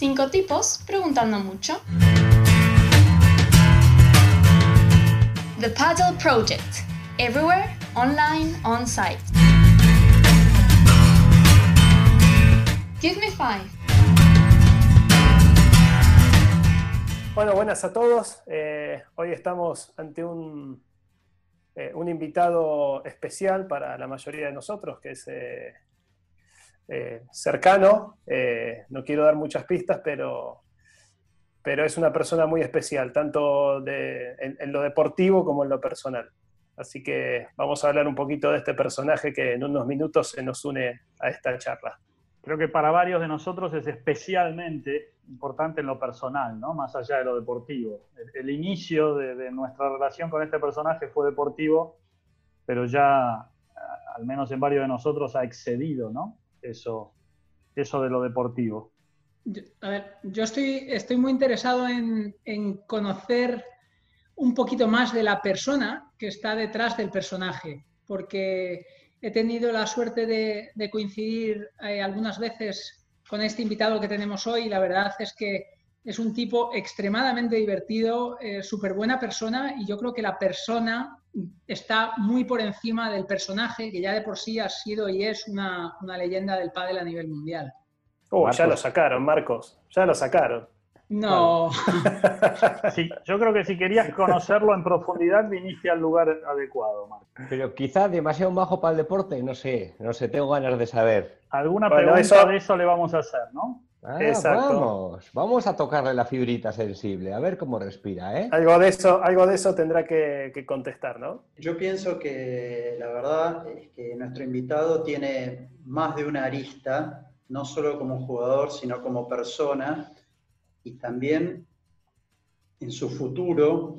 Cinco tipos preguntando mucho. The Paddle Project. Everywhere, online, on site. Give me five. Bueno, buenas a todos. Eh, hoy estamos ante un, eh, un, invitado especial para la mayoría de nosotros, que es eh, cercano. no quiero dar muchas pistas, pero, pero es una persona muy especial, tanto en, lo deportivo como en lo personal. Así que vamos a hablar un poquito de este personaje que en unos minutos se nos une a esta charla. Creo que para varios de nosotros es especialmente importante en lo personal, ¿no? más allá de lo deportivo. El, inicio de, nuestra relación con este personaje fue deportivo, pero ya, al menos en varios de nosotros, ha excedido ¿no? Eso, eso de lo deportivo. a ver, yo estoy, estoy muy interesado en, en conocer un poquito más de la persona que está detrás del personaje, porque he tenido la suerte de, coincidir eh, algunas veces con este invitado que tenemos hoy y la verdad es que es un tipo extremadamente divertido, eh, súper buena persona y yo creo que la persona está muy por encima del personaje que ya de por sí ha sido y es una, leyenda del pádel a nivel mundial. Oh, ya lo sacaron, Marcos, ya lo sacaron. No. Sí, yo creo que si querías conocerlo en profundidad, viniste al lugar adecuado, Marco. Pero quizás demasiado bajo para el deporte, no sé, no sé, tengo ganas de saber. Alguna pregunta de eso le vamos a hacer, ¿no? Ah, vamos, vamos a tocarle la fibrita sensible, a ver cómo respira, ¿eh? Algo de eso, algo de eso tendrá que, que contestar, ¿no? Yo pienso que la verdad es que nuestro invitado tiene más de una arista, no solo como jugador, sino como persona y también en su futuro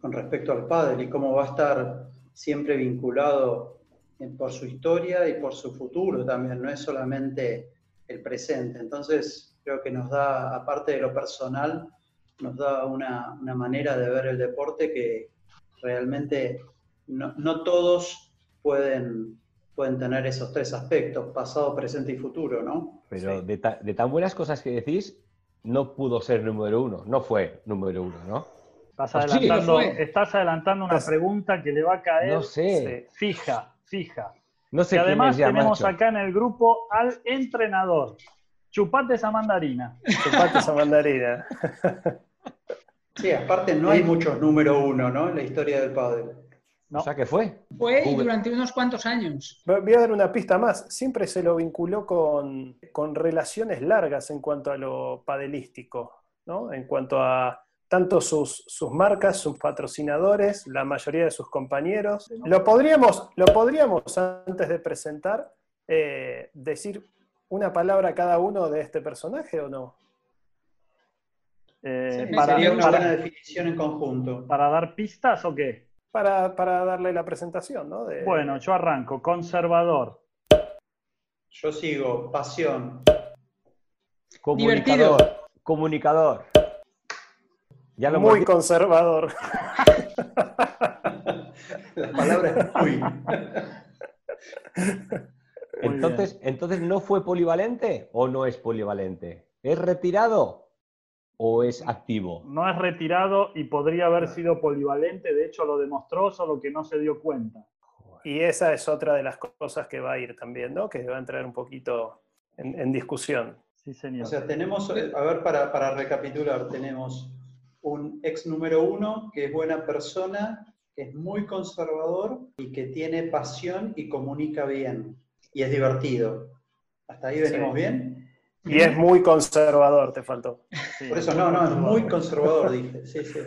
con respecto al padre y cómo va a estar siempre vinculado por su historia y por su futuro también, no es solamente el presente. Entonces, creo que nos da, aparte de lo personal, nos da una, manera de ver el deporte que realmente no, todos pueden, pueden tener esos tres aspectos, pasado, presente y futuro, ¿no? Pero de, de tan buenas cosas que decís, no pudo ser número uno, no fue número uno, ¿no? Estás adelantando, estás adelantando una pregunta que le va a caer no sé. fija, fija. No sé y además tenemos acá en el grupo al entrenador. Chupate esa mandarina. Chupate esa mandarina. Sí, aparte no hay muchos número uno, ¿no? En la historia del padre. O sea, ¿qué fue? Fue durante unos cuantos años. Voy a dar una pista más. Siempre se lo vinculó con, relaciones largas en cuanto a lo padelístico, ¿no? En cuanto a tanto sus, sus, marcas, sus patrocinadores, la mayoría de sus compañeros. ¿Lo podríamos, lo podríamos antes de presentar, eh, decir una palabra cada uno de este personaje o no? Eh, para, sería una buena definición en conjunto. ¿Para dar pistas o qué? para, darle la presentación, ¿no? Bueno, yo arranco. Conservador. Yo sigo. Pasión. Comunicador. Comunicador. Ya lo Muy conservador. la palabra es muy. entonces, entonces, ¿no fue polivalente o no es polivalente? ¿Es retirado? o es activo? No es retirado y podría haber sido polivalente, de hecho lo demostró, solo que no se dio cuenta. Y esa es otra de las cosas que va a ir también, ¿no? Que va a entrar un poquito en, discusión. Sí, señor. O sea, tenemos, a ver, para, para recapitular, tenemos ex número uno que es buena persona, que es muy conservador y que tiene pasión y comunica bien. Y es divertido. ¿Hasta ahí venimos bien? Y es muy conservador, te faltó. Por eso, no, no, es muy conservador, dije. Sí, sí.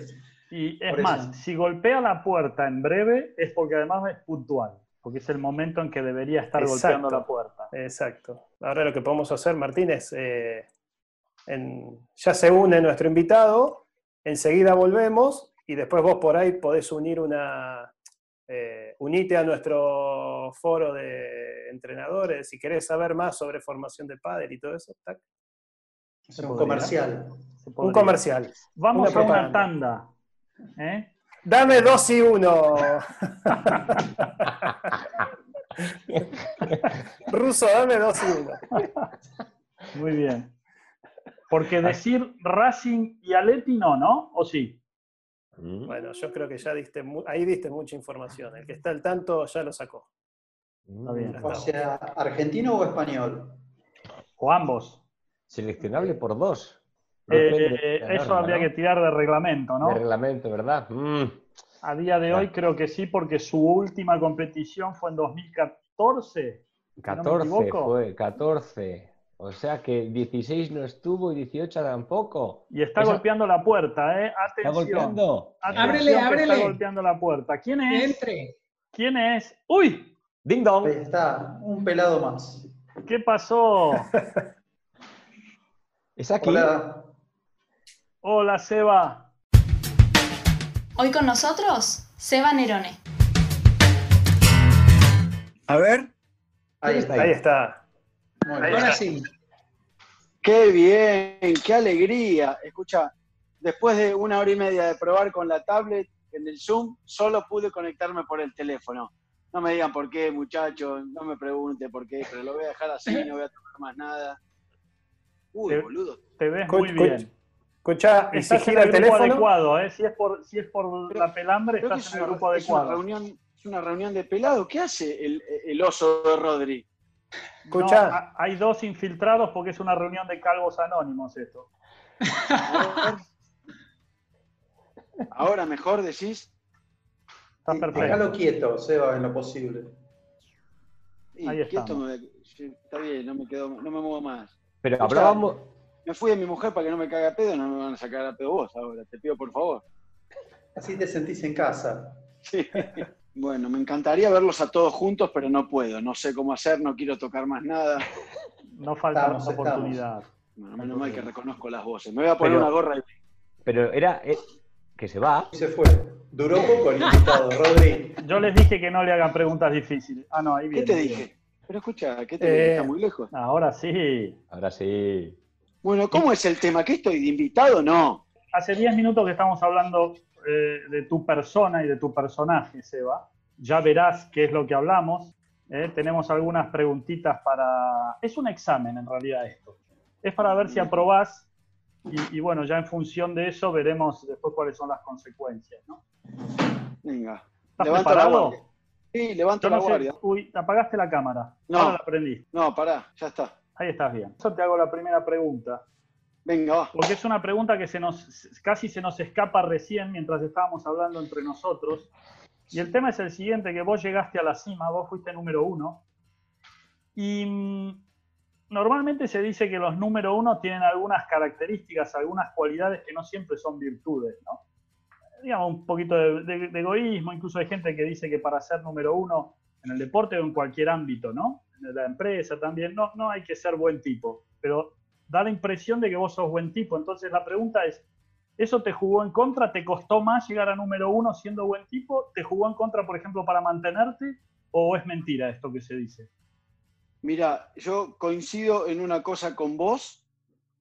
Y es más, si golpea la puerta en breve, es porque además es puntual, porque es el momento en que debería estar golpeando la puerta. Exacto. Ahora lo que podemos hacer, Martínez, eh, ya se une nuestro invitado, enseguida volvemos y después vos por ahí podés unir una, eh, unite a nuestro foro de entrenadores si querés saber más sobre formación de padre y todo eso. Es un comercial. Un comercial. Vamos a una tanda. ¿eh? Dame dos y uno. Ruso, dame dos y uno. Muy bien. Porque decir Racing y Aleti no, ¿no? ¿O sí? Mm. Bueno, yo creo que ya diste, ahí diste mucha información. El que está al tanto ya lo sacó. Está bien. Ya O sea, ¿argentino o español? O ambos. Seleccionable por dos. Eh, la eso norma, habría ¿no? que tirar de reglamento, ¿no? De reglamento, ¿verdad? Mm. A día de Ya. hoy creo que sí, porque su última competición fue en 2014. si no me 14 equivoco. fue, 14. O sea que 16 no estuvo y 18 tampoco. Y está Esa- golpeando la puerta, ¿eh? ¿Está Atención. golpeando? Atención Ábrele, ábrele. Está golpeando la puerta. ¿Quién es? entre. ¿Quién es? ¡Uy! Ding dong. Ahí está, un pelado más. ¿Qué pasó? ¿Es aquí? Hola, Hola, Seba. Hoy con nosotros, Seba Nerone. A ver, ahí está está. Ahí está. Ahora sí. qué bien, qué alegría. Escucha, después de una hora y media de probar con la tablet en el Zoom, solo pude conectarme por el teléfono. No me digan por qué, muchachos, no me pregunte por qué, pero lo voy a dejar así, no voy a tocar más nada. Uy, Te- boludo. Te ves muy bien. Escuchá, y si Estás en gira el el grupo teléfono, adecuado, ¿eh? Si es por, si es por Pero- la pelambre, estás es en el una, grupo es una adecuado. reunión, es una reunión de pelado. ¿Qué hace el, el oso de Rodri? No, hay dos infiltrados porque es una reunión de calvos anónimos esto. Ahora mejor decís. Está perfecto. Déjalo quieto, Seba, en lo posible. Y Ahí quieto me- está bien, no me, quedo, no me muevo más. Pero Escuchá, hablábamos. Me fui de mi mujer para que no me caiga a pedo, no me van a sacar a pedo vos ahora, te pido por favor. Así te sentís en casa. Sí. Bueno, me encantaría verlos a todos juntos, pero no puedo, no sé cómo hacer, no quiero tocar más nada. No falta Estamos, más oportunidad. Bueno, menos mal que reconozco las voces. Me voy a poner Pero- una gorra y... Pero era. eh, que se va. Y se fue. Duró poco el invitado, Rodri. Yo les dije que no le hagan preguntas difíciles. Ah, no, ahí ¿Qué viene. te ahí dije? Pero escucha, ¿qué te Eh, dije? Está muy lejos. Ahora sí. Ahora sí. Bueno, ¿cómo es el tema? ¿Qué estoy de invitado? No. Hace 10 minutos que estamos hablando eh, de tu persona y de tu personaje, Seba. Ya verás qué es lo que hablamos. ¿eh? Tenemos algunas preguntitas para... Es un examen en realidad esto. Es para ver si aprobás y, y bueno, ya en función de eso veremos después cuáles son las consecuencias. ¿no? Venga. ¿Estás Levanto la preparado? guardia. Sí, no la sé- guardia. Uy, apagaste la cámara. No. Ahora la prendí. No, pará, ya está. Ahí estás bien. Yo te hago la primera pregunta. Venga, va. Porque es una pregunta que se nos, casi se nos escapa recién mientras estábamos hablando entre nosotros. Y el tema es el siguiente, que vos llegaste a la cima, vos fuiste número uno. Y mm, normalmente se dice que los número uno tienen algunas características, algunas cualidades que no siempre son virtudes, ¿no? Digamos, un poquito de, de- de egoísmo, incluso hay gente que dice que para ser número uno en el deporte o en cualquier ámbito, ¿no? En la empresa también, no, no hay que ser buen tipo, pero da la impresión de que vos sos buen tipo. Entonces la pregunta es, ¿eso te jugó en contra? ¿Te costó más llegar a número uno siendo buen tipo? ¿Te jugó en contra, por ejemplo, para mantenerte? ¿O es mentira esto que se dice? Mira, yo coincido en una cosa con vos,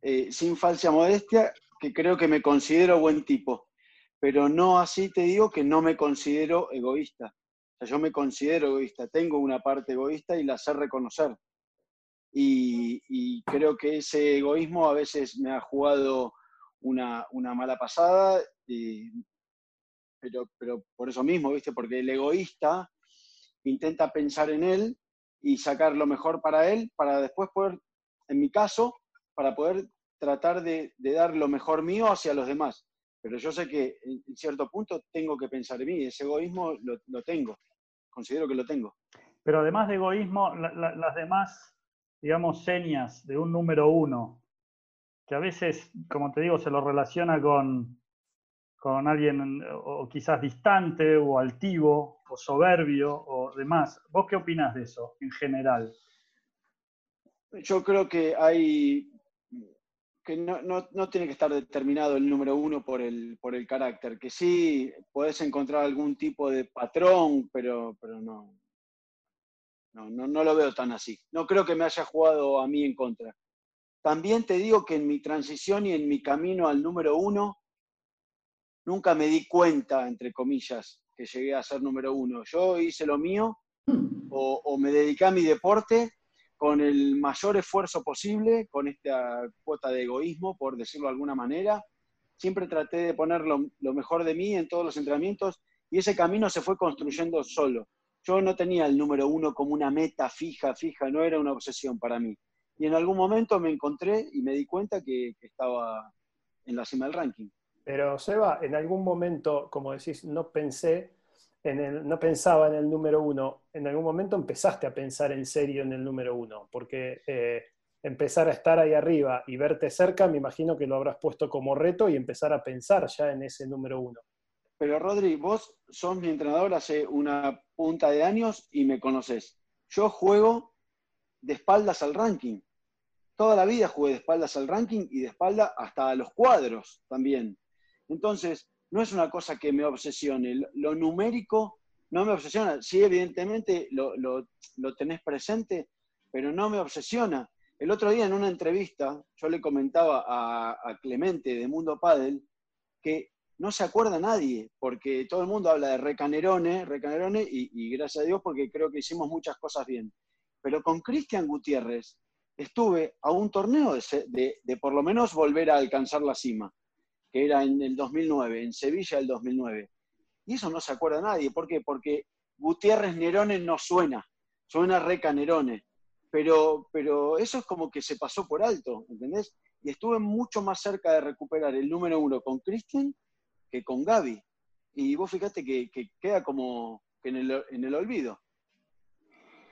eh, sin falsa modestia, que creo que me considero buen tipo, pero no así te digo que no me considero egoísta. Yo me considero egoísta, tengo una parte egoísta y la sé reconocer. Y, y creo que ese egoísmo a veces me ha jugado una, una mala pasada, y- pero, pero por eso mismo, ¿viste? Porque el egoísta intenta pensar en él y sacar lo mejor para él, para después poder, en mi caso, para poder tratar de, de dar lo mejor mío hacia los demás. Pero yo sé que en, cierto punto tengo que pensar en mí, ese egoísmo lo, lo tengo, considero que lo tengo. Pero además de egoísmo, la- la- las demás, digamos, señas de un número uno, que a veces, como te digo, se lo relaciona con, con alguien o quizás distante o altivo o soberbio o demás. ¿Vos qué opinás de eso en general? Yo creo que hay que no, no- no tiene que estar determinado el número uno por el, por el carácter, que sí podés encontrar algún tipo de patrón, pero, pero no, no, no, no lo veo tan así. No creo que me haya jugado a mí en contra. También te digo que en mi transición y en mi camino al número uno, nunca me di cuenta, entre comillas, que llegué a ser número uno. Yo hice lo mío o, o me dediqué a mi deporte, con el mayor esfuerzo posible, con esta cuota de egoísmo, por decirlo de alguna manera. Siempre traté de poner lo, mejor de mí en todos los entrenamientos y ese camino se fue construyendo solo. Yo no tenía el número uno como una meta fija, fija, no era una obsesión para mí. Y en algún momento me encontré y me di cuenta que, estaba en la cima del ranking. Pero Seba, en algún momento, como decís, no pensé no pensaba en el número uno, en algún momento empezaste a pensar en serio en el número uno, porque eh, empezar a estar ahí arriba y verte cerca, me imagino que lo habrás puesto como reto y empezar a pensar ya en ese número uno. Pero Rodri, vos sos mi entrenador hace una punta de años y me conoces. Yo juego de espaldas al ranking. Toda la vida jugué de espaldas al ranking y de espalda hasta a los cuadros también. Entonces, no es una cosa que me obsesione. Lo, numérico no me obsesiona. Sí, evidentemente lo, tenés presente, pero no me obsesiona. El otro día en una entrevista yo le comentaba a, Clemente de Mundo Padel que no se acuerda nadie, porque todo el mundo habla de Recanerone, Recanerone y, gracias a Dios porque creo que hicimos muchas cosas bien. Pero con Cristian Gutiérrez estuve a un torneo de por lo menos volver a alcanzar la cima que era en el 2009, en Sevilla el 2009. Y eso no se acuerda nadie. ¿Por qué? Porque Gutiérrez Nerone no suena, suena Reca Nerone. Pero, pero eso es como que se pasó por alto, ¿entendés? Y estuve mucho más cerca de recuperar el número uno con Cristian que con Gaby. Y vos fíjate que, queda como en el, en el olvido.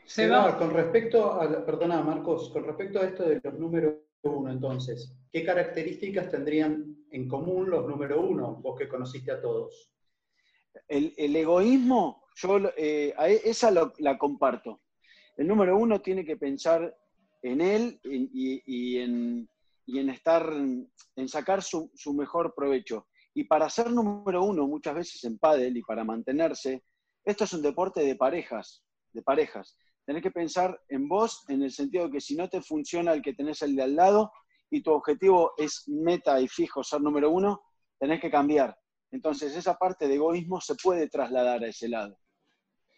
Se va. Con respecto a, perdona Marcos, con respecto a esto de los números uno, entonces, ¿qué características tendrían en común los número uno, vos que conociste a todos? El, egoísmo, yo eh, e, esa la comparto. El número uno tiene que pensar en él y, en, en, estar, en sacar su, su, mejor provecho. Y para ser número uno, muchas veces en pádel y para mantenerse, esto es un deporte de parejas, de parejas. Tenés que pensar en vos en el sentido de que si no te funciona el que tenés el de al lado y tu objetivo es meta y fijo ser número uno, tenés que cambiar. Entonces esa parte de egoísmo se puede trasladar a ese lado.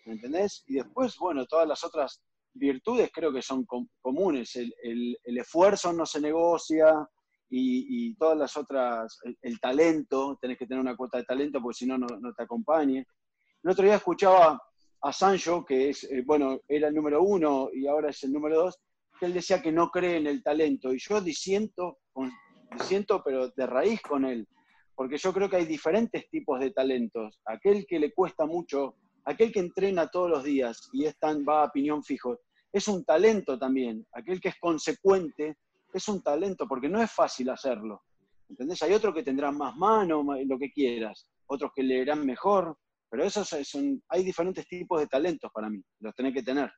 ¿Me entendés? Y después, bueno, todas las otras virtudes creo que son comunes. El, esfuerzo no se negocia y, todas las otras, el, talento, tenés que tener una cuota de talento porque si no, no te acompañe. El otro día escuchaba a Sancho, que es, eh, bueno, era el número uno y ahora es el número dos, que él decía que no cree en el talento. Y yo disiento, disiento, pero de raíz con él, porque yo creo que hay diferentes tipos de talentos. Aquel que le cuesta mucho, aquel que entrena todos los días y es tan, va a piñón fijo, es un talento también. Aquel que es consecuente es un talento, porque no es fácil hacerlo. ¿Entendés? Hay otros que tendrán más mano, lo que quieras, otros que leerán mejor, pero esos son, hay diferentes tipos de talentos para mí, los tenés que tener.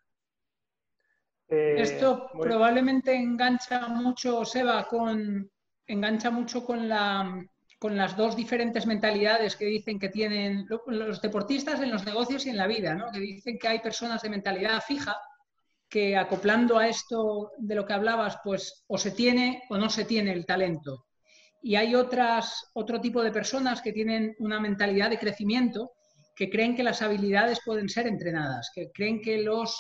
Eh, Esto probablemente engancha mucho, Seba, con, engancha mucho con, la, con las dos diferentes mentalidades que dicen que tienen los deportistas en los negocios y en la vida, ¿no? que dicen que hay personas de mentalidad fija que acoplando a esto de lo que hablabas, pues o se tiene o no se tiene el talento. Y hay otras, otro tipo de personas que tienen una mentalidad de crecimiento que creen que las habilidades pueden ser entrenadas, que creen que los,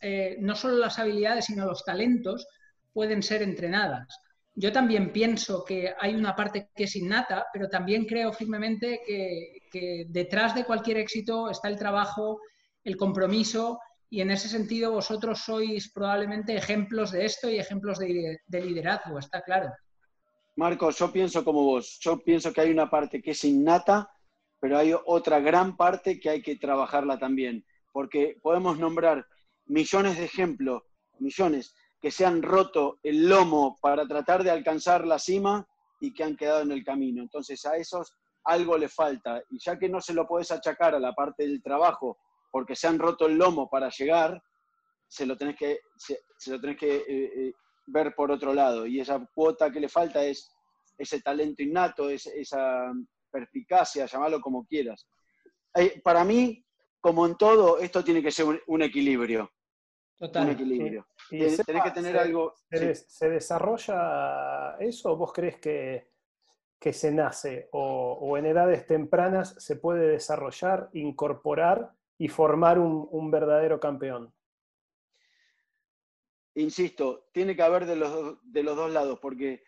eh, no solo las habilidades, sino los talentos pueden ser entrenadas. Yo también pienso que hay una parte que es innata, pero también creo firmemente que, detrás de cualquier éxito está el trabajo, el compromiso, y en ese sentido vosotros sois probablemente ejemplos de esto y ejemplos de, de liderazgo, está claro. Marcos, yo pienso como vos, yo pienso que hay una parte que es innata pero hay otra gran parte que hay que trabajarla también, porque podemos nombrar millones de ejemplos, millones, que se han roto el lomo para tratar de alcanzar la cima y que han quedado en el camino. Entonces a esos algo le falta, y ya que no se lo puedes achacar a la parte del trabajo porque se han roto el lomo para llegar, se lo tenés que, se, lo tenés que eh, eh, ver por otro lado. Y esa cuota que le falta es ese talento innato, es, esa perspicacia, llamarlo como quieras. para mí, como en todo, esto tiene que ser un, equilibrio. Total. Un equilibrio. Tienes que tener algo. Se, desarrolla eso o vos crees que, que se nace o, en edades tempranas se puede desarrollar, incorporar y formar un, verdadero campeón? insisto, tiene que haber de los, de los dos lados, porque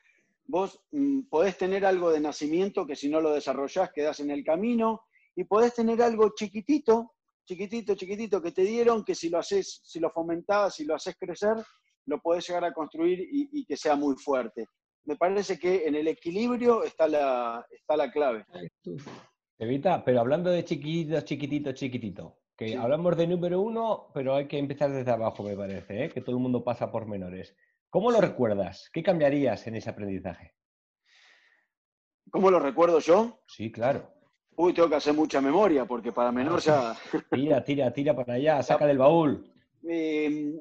vos mm, podés tener algo de nacimiento que si no lo desarrollás quedás en el camino, y podés tener algo chiquitito, chiquitito, chiquitito que te dieron, que si lo haces, si lo fomentás, si lo haces crecer, lo podés llegar a construir y, que sea muy fuerte. Me parece que en el equilibrio está la, está la clave. Evita, pero hablando de chiquitito, chiquitito, chiquitito, que hablamos de número uno, pero hay que empezar desde abajo, me parece, ¿eh? que todo el mundo pasa por menores. ¿Cómo lo recuerdas? ¿Qué cambiarías en ese aprendizaje? ¿Cómo lo recuerdo yo? Sí, claro. Uy, tengo que hacer mucha memoria, porque para menor ya... Tira, tira, tira para allá, saca del baúl. Eh,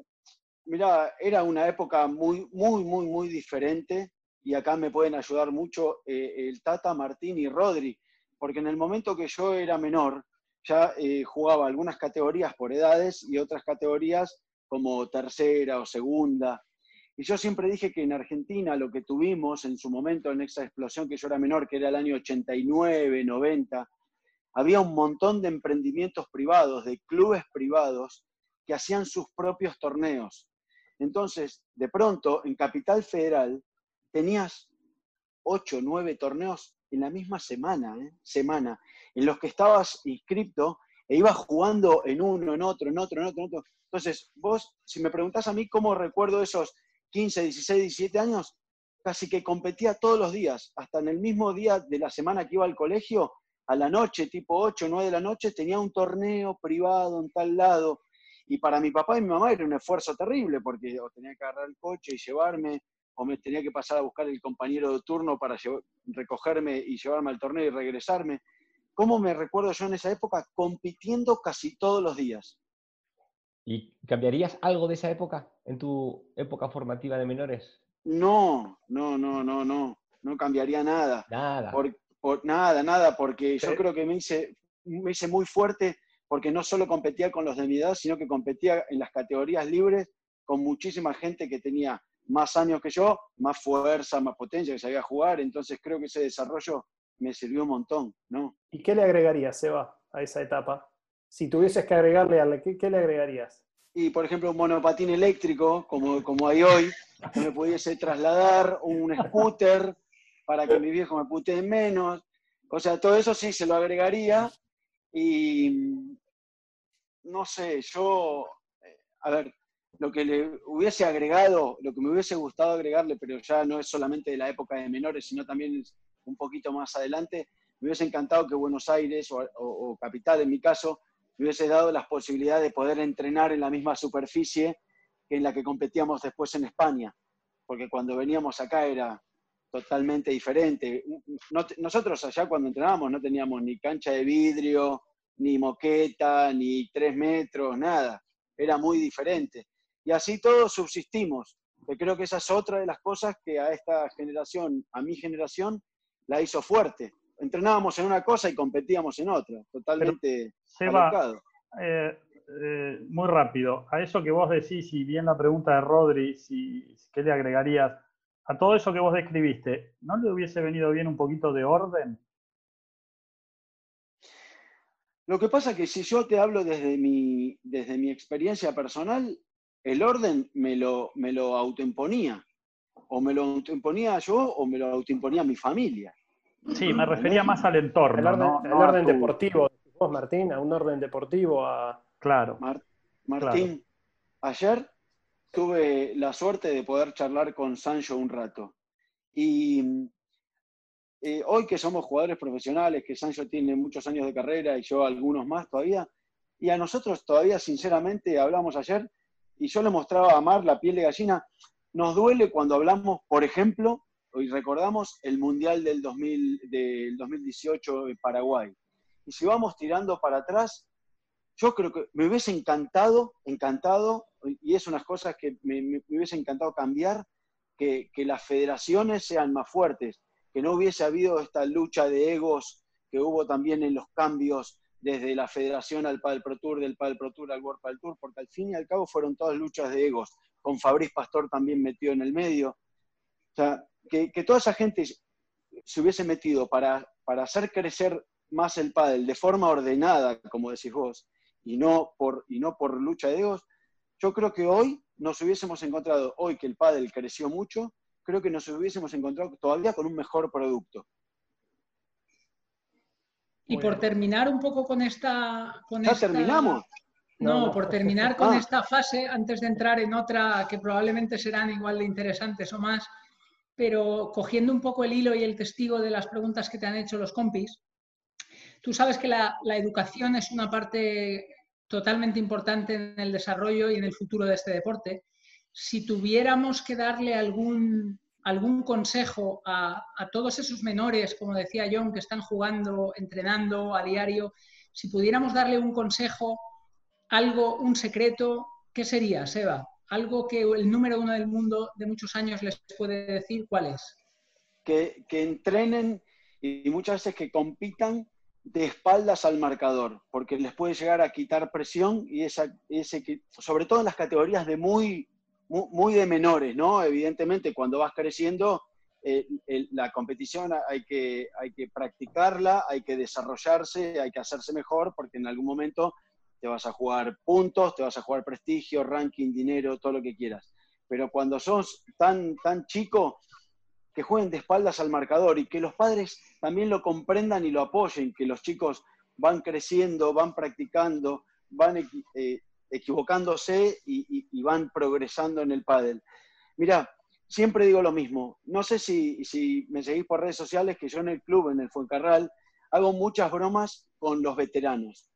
mira, era una época muy, muy, muy, muy diferente, y acá me pueden ayudar mucho eh, el Tata, Martín y Rodri, porque en el momento que yo era menor, ya eh, jugaba algunas categorías por edades y otras categorías como tercera o segunda. Y yo siempre dije que en Argentina lo que tuvimos en su momento, en esa explosión que yo era menor, que era el año 89, 90, había un montón de emprendimientos privados, de clubes privados, que hacían sus propios torneos. Entonces, de pronto, en Capital Federal, tenías ocho, nueve torneos en la misma semana, ¿eh? semana, en los que estabas inscripto e ibas jugando en uno, en otro, en otro, en otro, en otro. Entonces, vos, si me preguntás a mí cómo recuerdo esos 15, 16, 17 años, casi que competía todos los días, hasta en el mismo día de la semana que iba al colegio, a la noche, tipo 8, 9 de la noche, tenía un torneo privado en tal lado. Y para mi papá y mi mamá era un esfuerzo terrible, porque tenía que agarrar el coche y llevarme, o me tenía que pasar a buscar el compañero de turno para recogerme y llevarme al torneo y regresarme. ¿Cómo me recuerdo yo en esa época compitiendo casi todos los días? ¿Y cambiarías algo de esa época en tu época formativa de menores? No, no, no, no, no. No cambiaría nada. Nada. Por, nada, nada, porque yo creo que me hice, me hice muy fuerte porque no solo competía con los de mi edad, sino que competía en las categorías libres con muchísima gente que tenía más años que yo, más fuerza, más potencia, que sabía jugar, entonces creo que ese desarrollo me sirvió un montón, ¿no? ¿Y qué le agregarías, Seba, a esa etapa? Si tuvieses que agregarle, ¿qué, qué le agregarías? Y, por ejemplo, un monopatín eléctrico, como, como hay hoy, que me pudiese trasladar, un scooter para que mi viejo me putee menos. O sea, todo eso sí se lo agregaría. Y no sé, yo, eh, a ver, lo que le hubiese agregado, lo que me hubiese gustado agregarle, pero ya no es solamente de la época de menores, sino también un poquito más adelante, me hubiese encantado que Buenos Aires o, Capital, en mi caso, me hubiese dado las posibilidades de poder entrenar en la misma superficie que en la que competíamos después en España, porque cuando veníamos acá era totalmente diferente. nosotros allá cuando entrenábamos no teníamos ni cancha de vidrio, ni moqueta, ni tres metros, nada. Era muy diferente. Y así todos subsistimos. Que creo que esa es otra de las cosas que a esta generación, a mi generación, la hizo fuerte. Entrenábamos en una cosa y competíamos en otra, totalmente Seba, eh, eh, muy rápido, a eso que vos decís, y bien la pregunta de Rodri, si, ¿qué le agregarías? A todo eso que vos describiste, ¿no le hubiese venido bien un poquito de orden? Lo que pasa es que si yo te hablo desde mi, desde mi experiencia personal, el orden me lo, me lo autoimponía. O me lo autoimponía yo o me lo autoimponía mi familia. Sí, me refería más al entorno. El orden, deportivo, vos, Martín, a un orden deportivo. A... Claro. Martín, ayer tuve la suerte de poder charlar con Sancho un rato. Y eh, hoy que somos jugadores profesionales, que Sancho tiene muchos años de carrera y yo algunos más todavía, y a nosotros todavía, sinceramente, hablamos ayer, y yo le mostraba a Mar la piel de gallina. Nos duele cuando hablamos, por ejemplo, hoy recordamos el Mundial del, 2018 en Paraguay. Y si vamos tirando para atrás, yo creo que me hubiese encantado, encantado, y es unas cosas que me, hubiese encantado cambiar, que, que, las federaciones sean más fuertes, que no hubiese habido esta lucha de egos que hubo también en los cambios desde la federación al Padel Pro Tour, del Padel Pro Tour al World Padel Tour, porque al fin y al cabo fueron todas luchas de egos, con Fabriz Pastor también metido en el medio. O sea, que, toda esa gente se hubiese metido para, para hacer crecer más el pádel de forma ordenada, como decís vos, y no por, y no por lucha de egos, yo creo que hoy nos hubiésemos encontrado hoy que el pádel creció mucho, creo que nos hubiésemos encontrado todavía con un mejor producto. Y por terminar un poco con esta... Con ¿Ya terminamos? No, por terminar con ah. esta fase, antes de entrar en otra que probablemente serán igual de interesantes o más, pero cogiendo un poco el hilo y el testigo de las preguntas que te han hecho los compis, tú sabes que la, la educación es una parte totalmente importante en el desarrollo y en el futuro de este deporte. Si tuviéramos que darle algún, algún consejo a, todos esos menores, como decía John, que están jugando, entrenando a diario, si pudiéramos darle un consejo, algo, un secreto, ¿qué sería, Seba? Algo que el número uno del mundo de muchos años les puede decir, ¿cuál es? Que, que entrenen y muchas veces que compitan de espaldas al marcador, porque les puede llegar a quitar presión y esa, ese, sobre todo en las categorías de muy, muy, de menores, ¿no? Evidentemente, cuando vas creciendo, eh, la competición hay que, hay que practicarla, hay que desarrollarse, hay que hacerse mejor, porque en algún momento te vas a jugar puntos, te vas a jugar prestigio, ranking, dinero, todo lo que quieras. Pero cuando sos tan, tan chico, que jueguen de espaldas al marcador y que los padres también lo comprendan y lo apoyen, que los chicos van creciendo, van practicando, van eh, equivocándose y, van progresando en el pádel. Mira, siempre digo lo mismo. No sé si, si, me seguís por redes sociales, que yo en el club, en el Fuencarral, hago muchas bromas con los veteranos.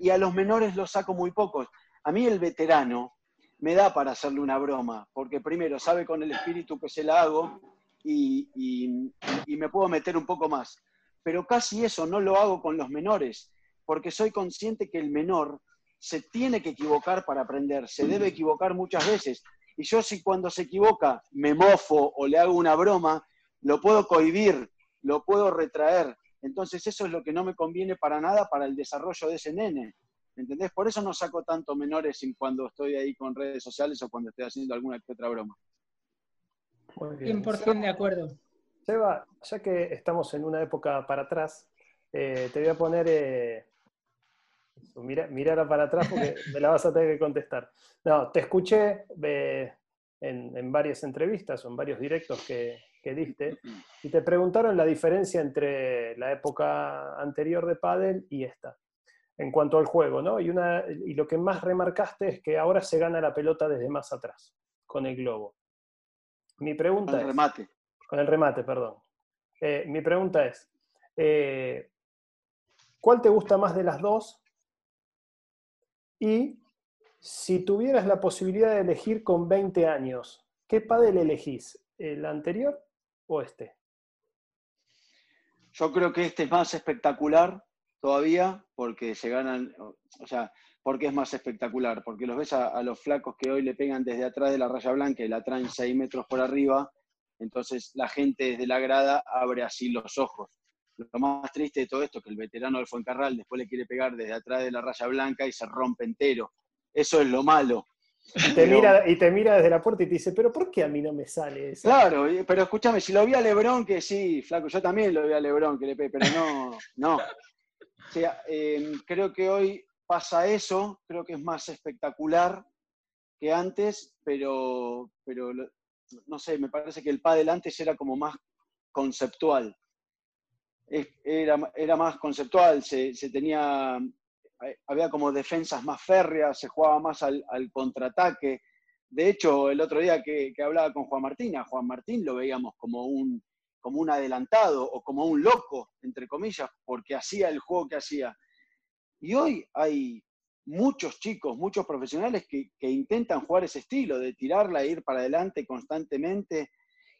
Y a los menores los saco muy pocos. A mí el veterano me da para hacerle una broma, porque primero sabe con el espíritu que se la hago y, me puedo meter un poco más. Pero casi eso no lo hago con los menores, porque soy consciente que el menor se tiene que equivocar para aprender, se debe equivocar muchas veces. Y yo si cuando se equivoca me mofo o le hago una broma, lo puedo cohibir, lo puedo retraer. Entonces eso es lo que no me conviene para nada para el desarrollo de ese nene. ¿Entendés? Por eso no saco tanto menores cuando estoy ahí con redes sociales o cuando estoy haciendo alguna que otra broma. 100% de acuerdo. Seba, ya que estamos en una época para atrás, eh, te voy a poner. Eh, mira, para atrás porque me la vas a tener que contestar. No, te escuché eh, en, varias entrevistas o en varios directos que, diste y te preguntaron la diferencia entre la época anterior de Padel y esta en cuanto al juego, ¿no? Y, una, y lo que más remarcaste es que ahora se gana la pelota desde más atrás, con el globo. Mi pregunta con el remate. Con el remate, perdón. Eh, mi pregunta es, eh, ¿cuál te gusta más de las dos? Y si tuvieras la posibilidad de elegir con 20 años, ¿qué padel elegís? ¿El anterior o este? Yo creo que este es más espectacular todavía porque se ganan, o sea, porque es más espectacular, porque los ves a, los flacos que hoy le pegan desde atrás de la raya blanca y la traen 6 metros por arriba, entonces la gente desde la grada abre así los ojos. Lo más triste de todo esto es que el veterano del Fuencarral después le quiere pegar desde atrás de la raya blanca y se rompe entero. Eso es lo malo. Y te, mira, y te mira desde la puerta y te dice, pero ¿por qué a mí no me sale eso? Claro, pero escúchame, si lo vi a Lebrón, que sí, flaco, yo también lo vi a Lebrón, que le pegue, pero no, no. O sea, eh, creo que hoy pasa eso, creo que es más espectacular que antes, pero, pero no sé, me parece que el pádel antes era como más conceptual. Era, era más conceptual, se, tenía, había como defensas más férreas, se jugaba más al, contraataque. De hecho, el otro día que, que, hablaba con Juan Martín, a Juan Martín lo veíamos como un, como un adelantado o como un loco, entre comillas, porque hacía el juego que hacía. Y hoy hay muchos chicos, muchos profesionales que, intentan jugar ese estilo, de tirarla e ir para adelante constantemente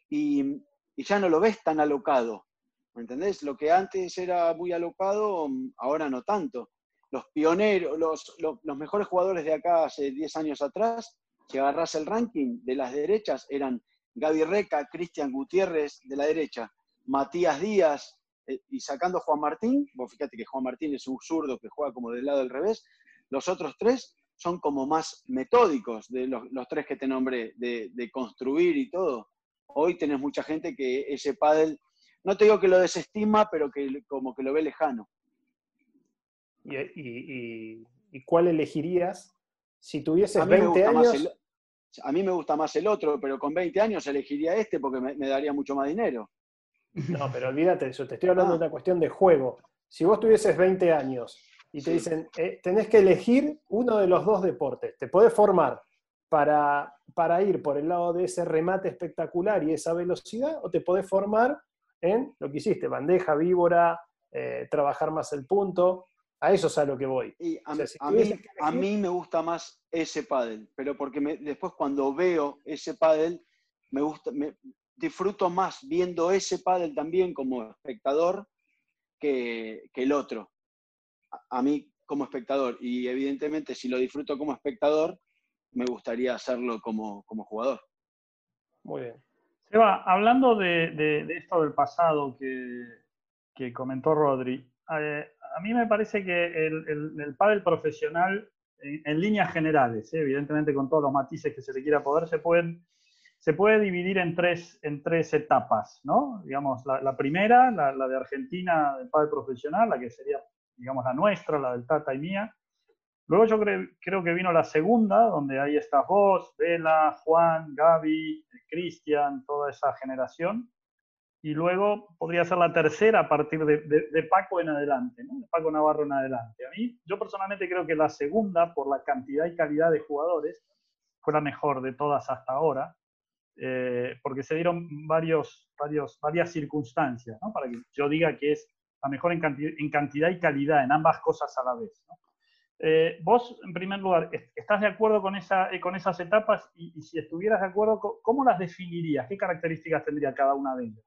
y, ya no lo ves tan alocado. ¿Me entendés? Lo que antes era muy alocado, ahora no tanto. Los pioneros, los, los, mejores jugadores de acá hace 10 años atrás, si agarras el ranking de las derechas, eran Gaby Reca, Cristian Gutiérrez de la derecha, Matías Díaz, eh, y sacando Juan Martín, vos fíjate que Juan Martín es un zurdo que juega como del lado del revés, los otros tres son como más metódicos de los, tres que te nombré, de, construir y todo. Hoy tenés mucha gente que ese pádel, no te digo que lo desestima, pero que como que lo ve lejano. ¿Y, cuál elegirías si tuvieses 20 años? a mí me gusta más el otro, pero con 20 años elegiría este porque me, daría mucho más dinero. No, pero olvídate de eso, te estoy hablando de ah. una cuestión de juego. Si vos tuvieses 20 años y te dicen, eh, tenés que elegir uno de los dos deportes, te podés formar para, para ir por el lado de ese remate espectacular y esa velocidad, o te podés formar en lo que hiciste, bandeja, víbora, eh, trabajar más el punto. A eso es a lo que voy. Y a, mí, me gusta más ese pádel, pero porque después cuando veo ese pádel, me gusta, me, disfruto más viendo ese pádel también como espectador que, el otro. A, mí como espectador. Y evidentemente si lo disfruto como espectador, me gustaría hacerlo como, jugador. Muy bien. Seba, hablando de, esto del pasado que, comentó Rodri, eh, a mí me parece que el, el, pádel profesional, en, líneas generales, eh, evidentemente con todos los matices que se le quiera poder, se, pueden, se puede dividir en tres, en tres etapas, ¿no? Digamos, la, primera, la, la, de Argentina del pádel profesional, la que sería, digamos, la nuestra, la del Tata y mía. Luego yo creo que vino la segunda, donde ahí estás vos, Vela, Juan, Gaby, Cristian, toda esa generación y luego podría ser la tercera a partir de, Paco en adelante, de Paco Navarro en adelante. A mí, yo personalmente creo que la segunda, por la cantidad y calidad de jugadores, fue la mejor de todas hasta ahora, eh, porque se dieron varios, varios, varias circunstancias, ¿no? para que yo diga que es la mejor en, cantidad, y calidad, en ambas cosas a la vez. Eh, vos, en primer lugar, ¿estás de acuerdo con, esa, eh, con esas etapas? Y, si estuvieras de acuerdo, ¿cómo las definirías? ¿Qué características tendría cada una de ellas?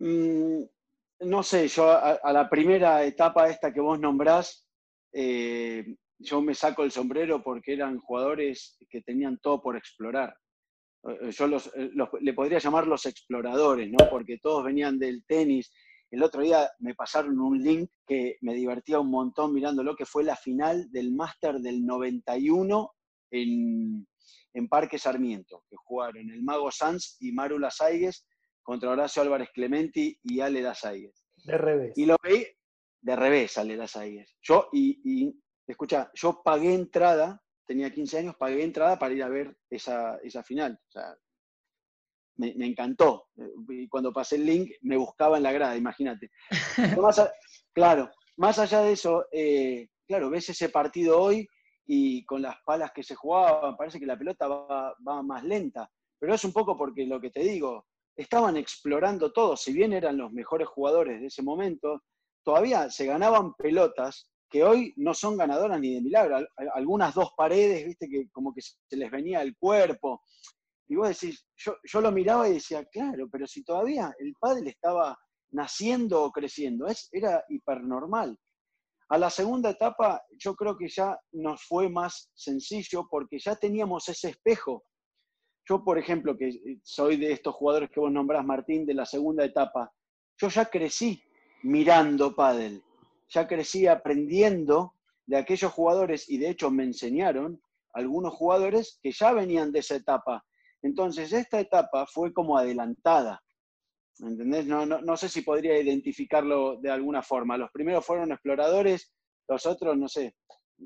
Mm, no sé, yo a, la primera etapa esta que vos nombrás, eh, yo me saco el sombrero porque eran jugadores que tenían todo por explorar. Yo eh, le podría llamar los exploradores, ¿no? Porque todos venían del tenis. El otro día me pasaron un link que me divertía un montón mirándolo, que fue la final del Máster del 91 en, en Parque Sarmiento, que jugaron el Mago Sanz y Maru Lasaigues contra Horacio Álvarez Clementi y Ale Dazaigues. De revés. Y lo veí de revés, Ale Dazaigues. Yo, y, escucha, yo pagué entrada, tenía 15 años, pagué entrada para ir a ver esa, final. O sea, me, encantó. Y cuando pasé el link, me buscaba en la grada, imagínate. claro, más allá de eso, eh, claro, ves ese partido hoy y con las palas que se jugaban, parece que la pelota va, va, más lenta. Pero es un poco porque lo que te digo, estaban explorando todo, si bien eran los mejores jugadores de ese momento, todavía se ganaban pelotas que hoy no son ganadoras ni de milagro. Algunas dos paredes, viste, que como que se les venía el cuerpo. Y vos decís, yo, yo lo miraba y decía, claro, pero si todavía el padre estaba naciendo o creciendo, es, era hipernormal. A la segunda etapa yo creo que ya nos fue más sencillo porque ya teníamos ese espejo yo, por ejemplo, que soy de estos jugadores que vos nombrás, Martín, de la segunda etapa, yo ya crecí mirando pádel, ya crecí aprendiendo de aquellos jugadores y de hecho me enseñaron algunos jugadores que ya venían de esa etapa. Entonces, esta etapa fue como adelantada. ¿Entendés? No, no, sé si podría identificarlo de alguna forma. Los primeros fueron exploradores, los otros no sé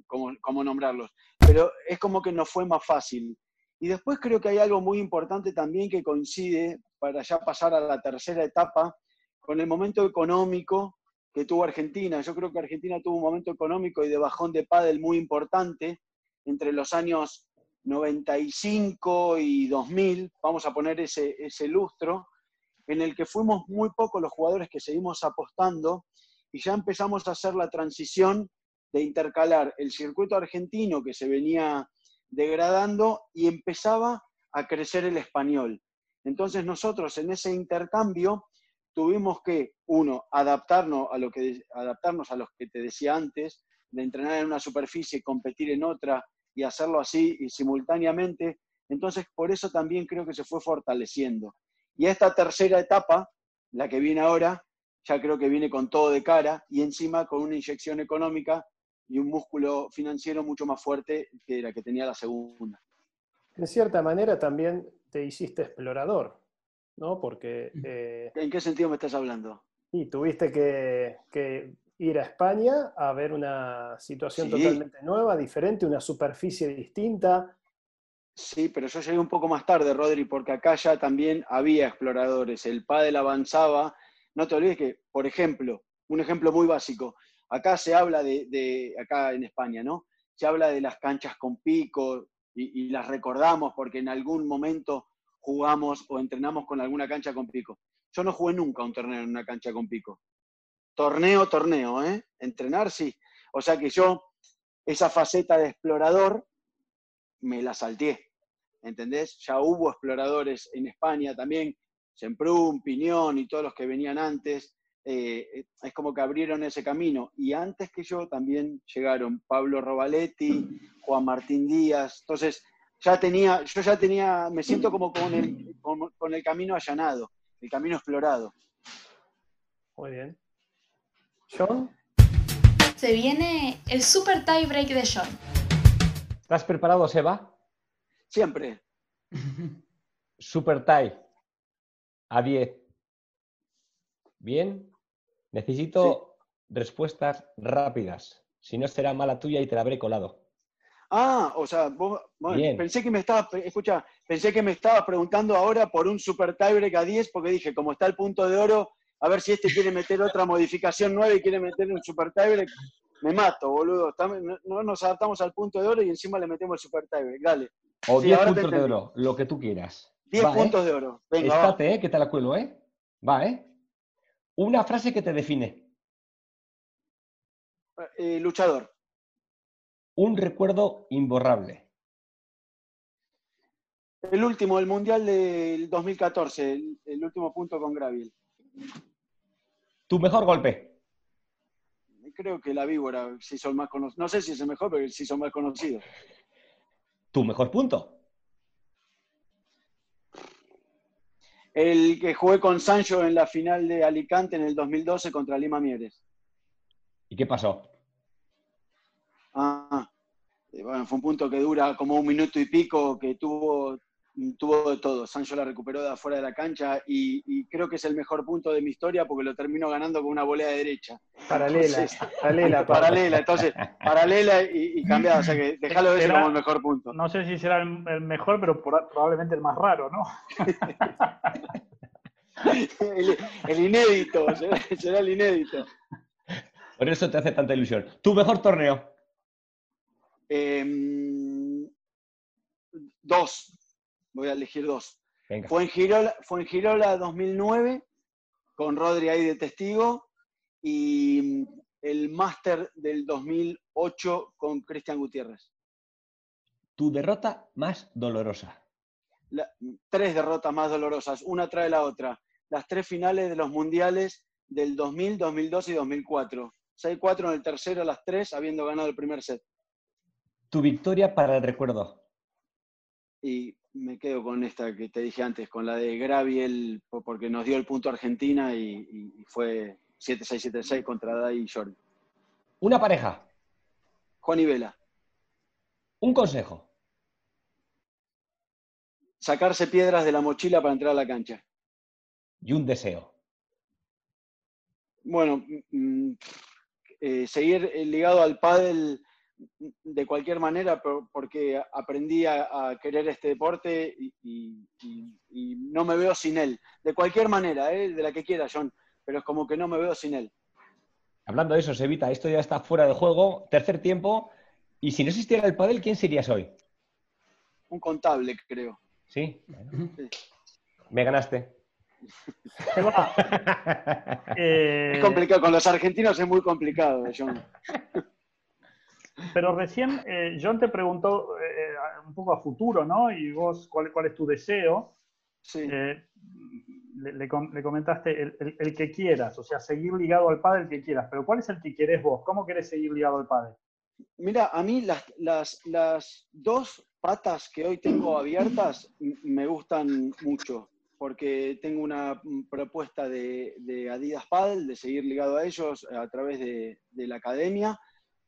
cómo, cómo nombrarlos. Pero es como que nos fue más fácil. Y después creo que hay algo muy importante también que coincide, para ya pasar a la tercera etapa, con el momento económico que tuvo Argentina. Yo creo que Argentina tuvo un momento económico y de bajón de pádel muy importante entre los años 95 y 2000, vamos a poner ese, lustro, en el que fuimos muy pocos los jugadores que seguimos apostando y ya empezamos a hacer la transición de intercalar el circuito argentino que se venía degradando y empezaba a crecer el español. Entonces nosotros en ese intercambio tuvimos que, uno, adaptarnos a lo que, adaptarnos a los que te decía antes, de entrenar en una superficie y competir en otra y hacerlo así y simultáneamente. Entonces, por eso también creo que se fue fortaleciendo. Y esta tercera etapa, la que viene ahora, ya creo que viene con todo de cara y encima con una inyección económica y un músculo financiero mucho más fuerte que la que tenía la segunda. En cierta manera también te hiciste explorador, ¿no? Porque... Eh, ¿En qué sentido me estás hablando? Y tuviste que, ir a España a ver una situación Sí. totalmente nueva, diferente, una superficie distinta. Sí, pero yo llegué un poco más tarde, Rodri, porque acá ya también había exploradores. El pádel avanzaba. No te olvides que, por ejemplo, un ejemplo muy básico. Acá se habla de, de- acá en España, ¿no? Se habla de las canchas con pico y, y las recordamos porque en algún momento jugamos o entrenamos con alguna cancha con pico. Yo no jugué nunca un torneo en una cancha con pico. Torneo, torneo, ¿eh? Entrenar sí. O sea que yo, esa faceta de explorador, me la salteé. ¿Entendés? Ya hubo exploradores en España también, Semprún, Piñón y todos los que venían antes. eh, eh, es como que abrieron ese camino. Y antes que yo también llegaron Pablo Robaletti, Juan Martín Díaz. Entonces, ya tenía, yo ya tenía, me siento como con el, con el camino allanado, el camino explorado. Muy bien. John, Se viene el super tie break de John. ¿Estás preparado, Seba? Siempre. Super tie. A 10. Bien. Necesito respuestas rápidas. Si no, será mala tuya y te la habré colado. Ah, o sea, vos, bueno, pensé que me estabas, escucha, pensé que me estabas preguntando ahora por un super tiebreak a 10, porque dije, como está el punto de oro, a ver si este quiere meter otra modificación nueva y quiere meter un super tiebreak. Me mato, boludo. No, no nos adaptamos al punto de oro y encima le metemos el super tiebreak. Dale. O Sí, 10 ahora te puntos de oro, lo que tú quieras. 10 Va, ¿eh? puntos de oro. Venga, va. Estate, ¿eh? que te la cuelo, ¿eh? Va, ¿eh? Una frase que te define. Eh, luchador. Un recuerdo imborrable. El último, el Mundial del 2014, el, el último punto con Graviel. Tu mejor golpe. Creo que la víbora se hizo el más conocido. No sé si es el mejor, pero se hizo más conocido. Tu mejor punto. El que jugué con Sancho en la final de Alicante en el 2012 contra Lima Mieres. ¿Y qué pasó? Ah, eh, bueno, fue un punto que dura como un minuto y pico, que tuvo, tuvo de todo. Sancho la recuperó de afuera de la cancha y, y creo que es el mejor punto de mi historia porque lo terminó ganando con una volea de derecha. paralela. Entonces, paralela, paralela, entonces, paralela y, y cambiada. O sea que dejalo de ese Era- como el mejor punto. No sé si será el, el mejor, pero por- probablemente el más raro, ¿no? El, el inédito, será, será el inédito. Por eso te hace tanta ilusión. Tu mejor torneo. Em, dos. Voy a elegir dos. Venga. Fue en Girola, fue en Girola 2009, con Rodri ahí de testigo, y el máster del 2008 con Cristian Gutiérrez. Tu derrota más dolorosa. La- tres derrotas más dolorosas, una trae la otra. Las tres finales de los mundiales del 2000, 2002 y 2004. 6-4 en el tercero, las tres, habiendo ganado el primer set. Tu victoria para el recuerdo. Y me quedo con esta que te dije antes, con la de Graviel, po- porque nos dio el punto Argentina y, fue 7-6-7-6 contra Dai y Jordi. Una pareja. Juan y Vela, Un consejo. sacarse piedras de la mochila para entrar a la cancha. Y un deseo. Bueno, mm, eh, seguir eh, ligado al pádel de cualquier manera, porque aprendí a, a querer este deporte y, y- y- y no me veo sin él. De cualquier manera, eh, de la que quiera, John, pero es como que no me veo sin él. Hablando de eso, Sevita, esto ya está fuera de juego. Tercer tiempo. Y si no existiera el pádel, ¿quién serías hoy? Un contable, creo. ¿Sí? Me ganaste. Eh, Es complicado, con los argentinos es muy complicado, John. pero recién eh, John te preguntó eh, un poco a futuro, ¿no? Y vos, ¿cuál, cuál es tu deseo? Sí. Eh, le, le com- le comentaste el, el- el que quieras, o sea, seguir ligado al pádel que quieras, pero ¿cuál es el que querés vos? ¿Cómo querés seguir ligado al pádel? Mira, a mí las, las, las dos patas que hoy tengo abiertas me gustan mucho, porque tengo una propuesta de, de Adidas Paddle, de seguir ligado a ellos a través de, de la academia,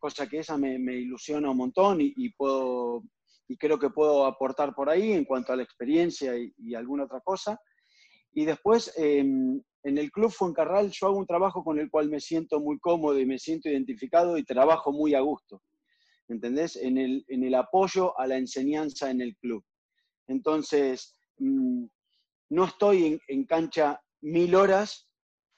cosa que esa me, me ilusiona un montón y, y puedo, y creo que puedo aportar por ahí en cuanto a la experiencia y, y alguna otra cosa. Y después, eh, en el Club Fuencarral yo hago un trabajo con el cual me siento muy cómodo y me siento identificado y trabajo muy a gusto. ¿Entendés? En el, en el apoyo a la enseñanza en el club. Entonces, mm, no estoy en, cancha mil horas,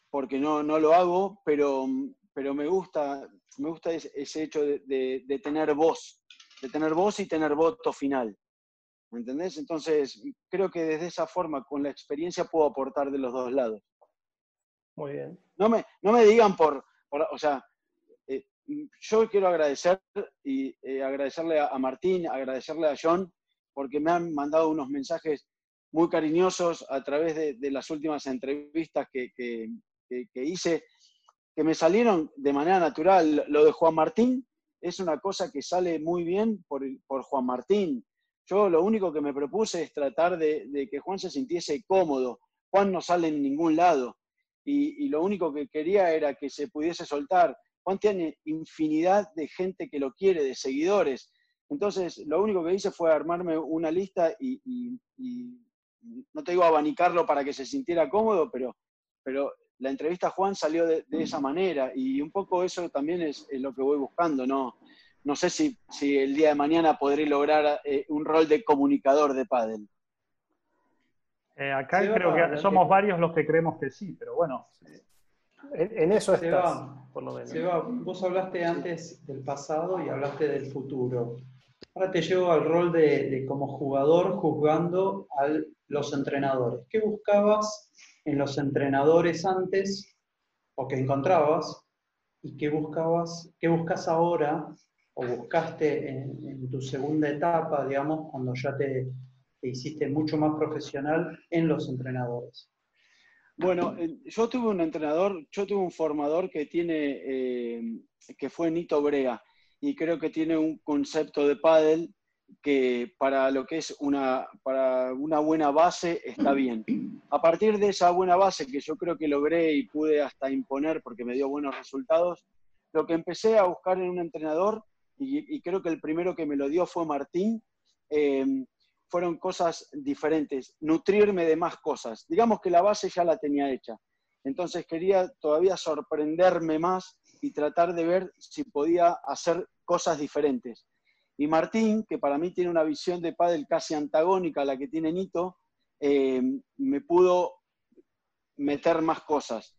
porque no, no lo hago, pero, pero me gusta, me gusta ese, hecho de, de, tener voz, de tener voz y tener voto final. ¿Me entendés? Entonces, creo que desde esa forma, con la experiencia, puedo aportar de los dos lados. Muy bien. No me, no me digan por, o sea, eh, yo quiero agradecer y eh, agradecerle a, Martín, agradecerle a John, porque me han mandado unos mensajes muy cariñosos a través de, las últimas entrevistas que, que, hice, que me salieron de manera natural. Lo de Juan Martín es una cosa que sale muy bien por, por Juan Martín. Yo lo único que me propuse es tratar de, que Juan se sintiese cómodo. Juan no sale en ningún lado. Y, lo único que quería era que se pudiese soltar. Juan tiene infinidad de gente que lo quiere, de seguidores. Entonces, lo único que hice fue armarme una lista y, no te digo abanicarlo para que se sintiera cómodo, pero, pero la entrevista a Juan salió de, esa manera y un poco eso también es, es lo que voy buscando, ¿no? no sé si, si el día de mañana podré lograr eh, un rol de comunicador de pádel. Eh, acá creo que somos varios los que creemos que sí, pero bueno. En, eso estás, por lo menos. Seba, vos hablaste antes del pasado y hablaste del futuro. Ahora te llevo al rol de, como jugador juzgando a los entrenadores. ¿Qué buscabas en los entrenadores antes o que encontrabas y qué buscabas, qué buscas ahora o buscaste en, tu segunda etapa, digamos, cuando ya te, hiciste mucho más profesional en los entrenadores? Bueno, yo tuve un entrenador, yo tuve un formador que tiene, eh, que fue Nito Brea, y creo que tiene un concepto de pádel que para lo que es una, para una buena base está bien. A partir de esa buena base que yo creo que logré y pude hasta imponer porque me dio buenos resultados, lo que empecé a buscar en un entrenador y, creo que el primero que me lo dio fue Martín, em, fueron cosas diferentes, nutrirme de más cosas. Digamos que la base ya la tenía hecha. Entonces quería todavía sorprenderme más y tratar de ver si podía hacer cosas diferentes. Y Martín, que para mí tiene una visión de pádel casi antagónica a la que tiene Nito, em, me pudo meter más cosas.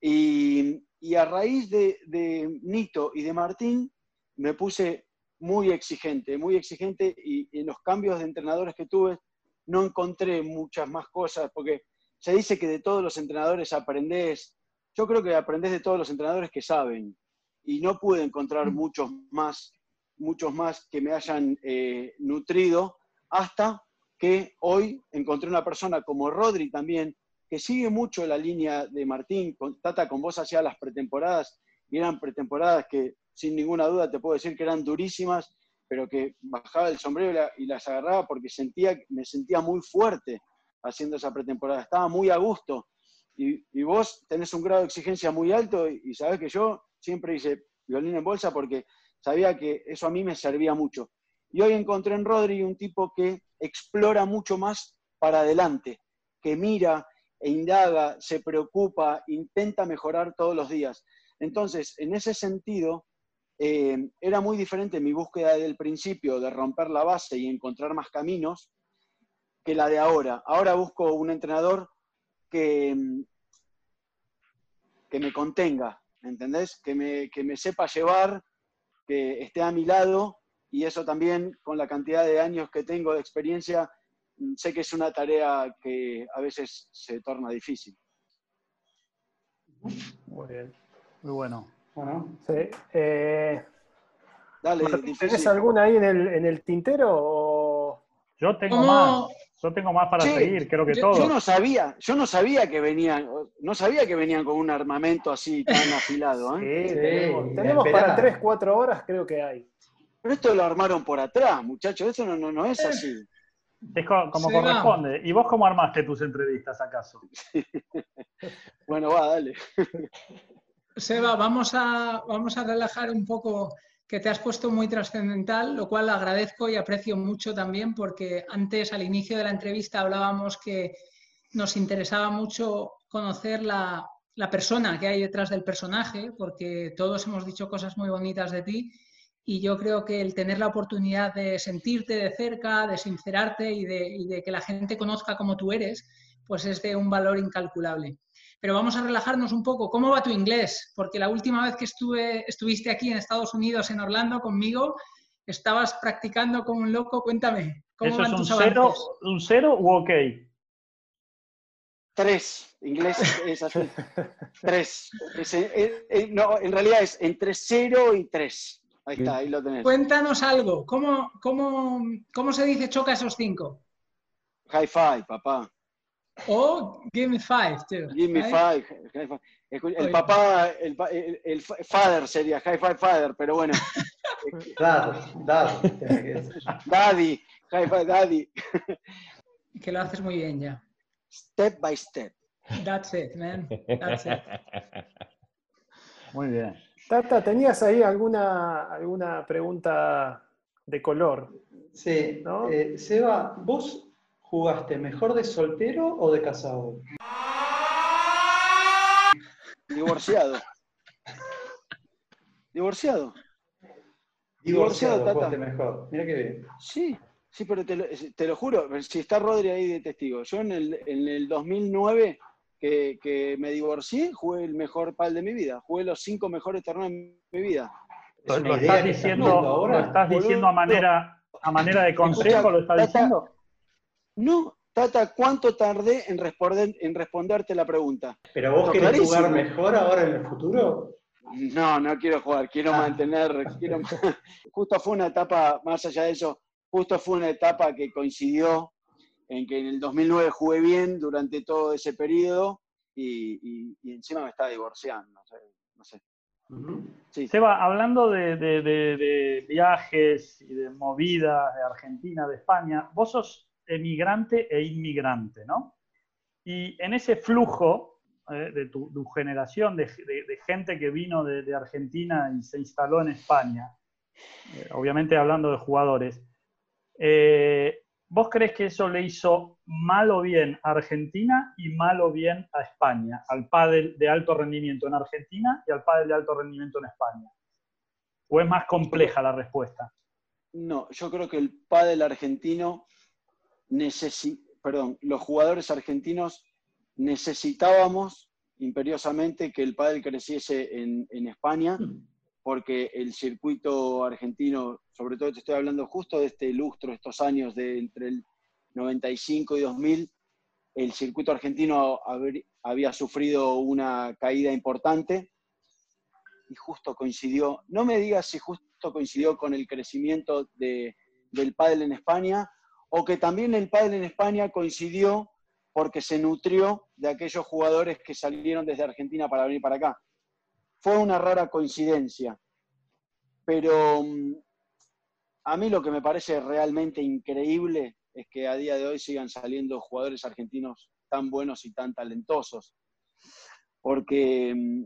Y, a raíz de, de, Nito y de Martín, me puse muy exigente, muy exigente y, en los cambios de entrenadores que tuve no encontré muchas más cosas, porque se dice que de todos los entrenadores aprendés, yo creo que aprendés de todos los entrenadores que saben, y no pude encontrar muchos más, muchos más que me hayan eh, nutrido, hasta que hoy encontré una persona como Rodri también, que sigue mucho la línea de Martín, con, Tata con vos hacia las pretemporadas, y eran pretemporadas que sin ninguna duda te puedo decir que eran durísimas, pero que bajaba el sombrero y las agarraba porque sentía, me sentía muy fuerte haciendo esa pretemporada, estaba muy a gusto. Y, vos tenés un grado de exigencia muy alto y, sabés que yo siempre hice violín en bolsa porque sabía que eso a mí me servía mucho. Y hoy encontré en Rodri un tipo que explora mucho más para adelante, que mira e indaga, se preocupa, intenta mejorar todos los días. Entonces, en ese sentido, eh, era muy diferente mi búsqueda del principio de romper la base y encontrar más caminos que la de ahora. Ahora busco un entrenador que, que me contenga, ¿entendés? Que me, que me sepa llevar, que esté a mi lado y eso también con la cantidad de años que tengo de experiencia, sé que es una tarea que a veces se torna difícil. Muy bien, muy bueno. Bueno, sí. Eh, Dale, ¿Tienes alguna ahí en el, en el tintero? Yo tengo más. Yo tengo más para seguir, creo que todo. Yo no sabía, yo no sabía que venían, no sabía que venían con un armamento así tan afilado. ¿eh? Sí, tenemos, para 3, 4 horas, creo que hay. Pero esto lo armaron por atrás, muchachos, eso no, no, no es así. Es como, corresponde. ¿Y vos cómo armaste tus entrevistas acaso? bueno, va, dale. Seba, vamos a, vamos a relajar un poco que te has puesto muy trascendental, lo cual agradezco y aprecio mucho también porque antes, al inicio de la entrevista, hablábamos que nos interesaba mucho conocer la, la persona que hay detrás del personaje, porque todos hemos dicho cosas muy bonitas de ti y yo creo que el tener la oportunidad de sentirte de cerca, de sincerarte y de, que la gente conozca cómo tú eres, pues es de un valor incalculable. Pero vamos a relajarnos un poco. ¿Cómo va tu inglés? Porque la última vez que estuve, estuviste aquí en Estados Unidos, en Orlando, conmigo, estabas practicando como un loco. Cuéntame, ¿cómo ¿Eso van es tus un cero, un cero u ok? Tres. Inglés es así. Tres. Es, eh, eh, no, en realidad es entre cero y tres. Ahí está, ahí lo tenés. Cuéntanos algo. ¿Cómo, cómo, cómo se dice choca esos cinco? High five, papá. O give me five, too. Give me five. El papá, el, pa- el- el fa- father sería, high five father, pero bueno. Dad, dad. Daddy, high five daddy. Que lo haces muy bien ya. Step by step. That's it, man. That's it. Muy bien. Tata, ¿tenías ahí alguna, alguna pregunta de color? Sí, ¿No? eh, Seba, ¿vos jugaste mejor de soltero o de casado? Divorciado. Divorciado. Divorciado, Divorciado, Tata. jugaste mejor. Mira qué bien. Sí, sí, pero te lo, te lo juro, si está Rodri ahí de testigo, yo en el, en el 2009 que, que me divorcié, jugué el mejor pal de mi vida, jugué los cinco mejores torneos de mi vida. Lo, estás diciendo, ahora, lo estás diciendo a manera, a manera de consejo, Escucha, lo estás Tata, diciendo. No, Tata, ¿cuánto tardé en, responder, en responderte la pregunta? ¿Pero vos No, querés clarísimo. jugar mejor ahora en el futuro? No, no quiero jugar, quiero Ah. mantener, quiero- justo fue una etapa, más allá de eso, justo fue una etapa que coincidió en que en el 2009 jugué bien durante todo ese periodo y, y- y encima me estaba divorciando, no sé. Sí, Seba, hablando de, de- de- de viajes y de movidas de Argentina, de España, vos sos emigrante e inmigrante, ¿no? Y en ese flujo eh, de tu, tu generación, de, de- de gente que vino de, de Argentina y se instaló en España, eh, obviamente hablando de jugadores, eh, ¿vos crees que eso le hizo mal o bien a Argentina y mal o bien a España, al pádel de alto rendimiento en Argentina y al pádel de alto rendimiento en España? ¿O es más compleja la respuesta? No, yo creo que el pádel argentino necesi perdón, los jugadores argentinos necesitábamos imperiosamente que el pádel creciese en, en España, porque el circuito argentino, sobre todo te estoy hablando justo de este lustro, estos años de entre el 95 y 2000, el circuito argentino había sufrido una caída importante y justo coincidió, no me digas si justo coincidió con el crecimiento de- del pádel en España o que también el pádel en España coincidió porque se nutrió de aquellos jugadores que salieron desde Argentina para venir para acá. Fue una rara coincidencia, pero mm, a mí lo que me parece realmente increíble es que a día de hoy sigan saliendo jugadores argentinos tan buenos y tan talentosos. Porque, mm,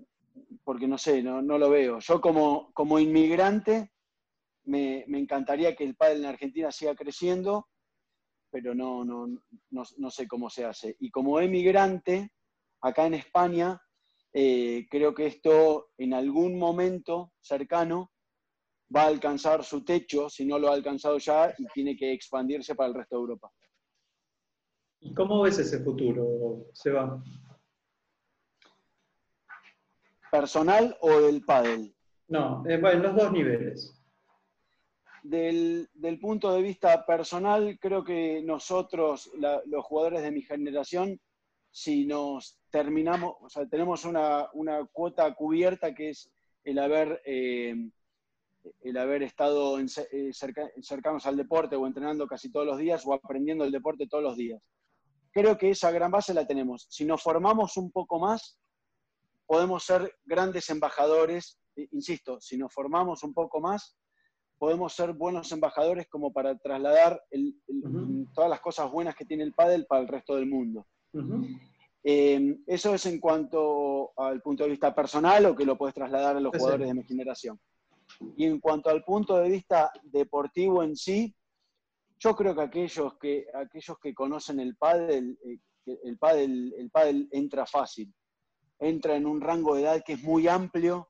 porque no sé, no, no lo veo. Yo como, como inmigrante me, me encantaría que el pádel en Argentina siga creciendo, pero no, no, no, no sé cómo se hace. Y como emigrante, acá en España, eh, creo que esto en algún momento cercano va a alcanzar su techo, si no lo ha alcanzado ya, y tiene que expandirse para el resto de Europa. ¿Y cómo ves ese futuro, Seba? ¿Personal o del pádel? No, eh, bueno, en los dos niveles. Del, punto de vista personal, creo que nosotros, los jugadores de mi generación, si nos terminamos, o sea, tenemos una, una cuota cubierta que es el haber, eh, el haber estado eh, cerca- cercanos al deporte o entrenando casi todos los días o aprendiendo el deporte todos los días. Creo que esa gran base la tenemos. Si nos formamos un poco más, podemos ser grandes embajadores. Eh, Insisto, si nos formamos un poco más, podemos ser buenos embajadores como para trasladar el- el- Ujú. todas las cosas buenas que tiene el pádel para el resto del mundo. Ujú. Eh, eso es en cuanto al punto de vista personal o que lo puedes trasladar a los Sí, sí. jugadores de mi generación. Y en cuanto al punto de vista deportivo en sí, yo creo que aquellos que, aquellos que conocen el pádel, eh, el pádel, el pádel entra fácil. Entra en un rango de edad que es muy amplio,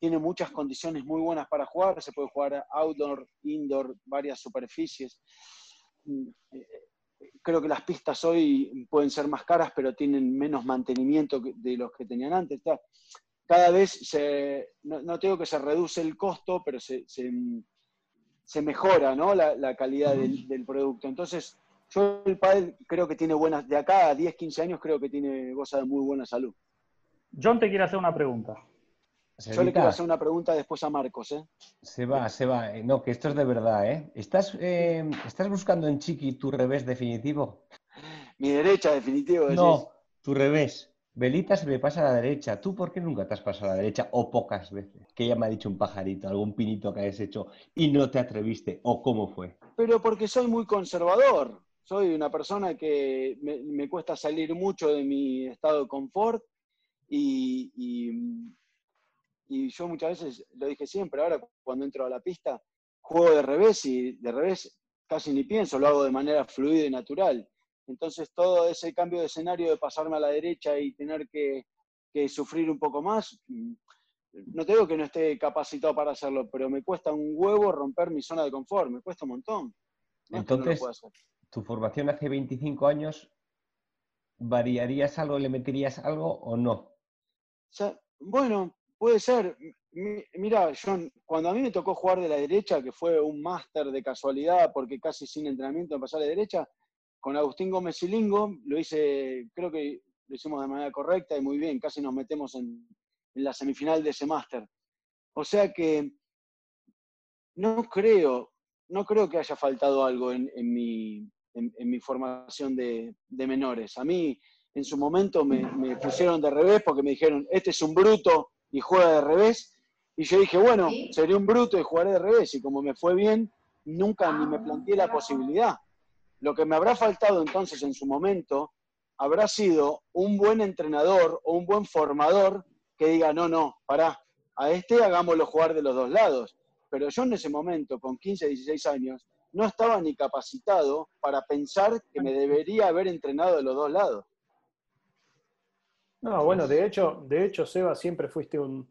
tiene muchas condiciones muy buenas para jugar, se puede jugar outdoor, indoor, varias superficies. Mm, eh, creo que las pistas hoy pueden ser más caras, pero tienen menos mantenimiento de los que tenían antes. Cada vez, se, no, no digo que se reduce el costo, pero se, se, mejora ¿no? la, calidad del, producto. Entonces, yo el pádel creo que tiene buenas, de acá a 10, 15 años creo que tiene, goza de muy buena salud. John te quiere hacer una pregunta. Yo le quiero hacer una pregunta después a Marcos, ¿eh? Se va, se va. Eh, no, que esto es de verdad, ¿eh? ¿Estás, eh, ¿estás buscando en Chiqui tu revés definitivo? Mi derecha, definitivo. No, tu revés. Velita se me pasa a la derecha. ¿Tú por qué nunca te has pasado a la derecha o pocas veces? Que ya me ha dicho un pajarito, algún pinito que hayas hecho y no te atreviste o cómo fue. Pero porque soy muy conservador. Soy una persona que me, cuesta salir mucho de mi estado de confort y y yo muchas veces, lo dije siempre, ahora cuando entro a la pista, juego de revés y de revés casi ni pienso, lo hago de manera fluida y natural. Entonces todo ese cambio de escenario de pasarme a la derecha y tener que, sufrir un poco más, mm, no te digo que no esté capacitado para hacerlo, pero me cuesta un huevo romper mi zona de confort, me cuesta un montón. Entonces, tu formación hace 25 años, ¿variarías algo, le meterías algo o no? bueno, Puede ser. Mira, John, cuando a mí me tocó jugar de la derecha, que fue un máster de casualidad, porque casi sin entrenamiento me pasé a la derecha, con Agustín Gómez y Lingo, lo hice, creo que lo hicimos de manera correcta y muy bien, casi nos metemos en, la semifinal de ese máster. O sea que no creo, no creo que haya faltado algo en, mi, formación de, menores. A mí, en su momento, me, me pusieron de revés porque me dijeron, este es un bruto, y juega de revés. Y yo dije, bueno, sería un bruto y jugaré de revés. Y como me fue bien, nunca ni me planteé la posibilidad. Lo que me habrá faltado entonces en su momento habrá sido un buen entrenador o un buen formador que diga, no, no, pará, a este hagámoslo jugar de los dos lados. Pero yo en ese momento, con 15, 16 años, no estaba ni capacitado para pensar que me debería haber entrenado de los dos lados. No, bueno, de hecho, de hecho, Seba, siempre fuiste un,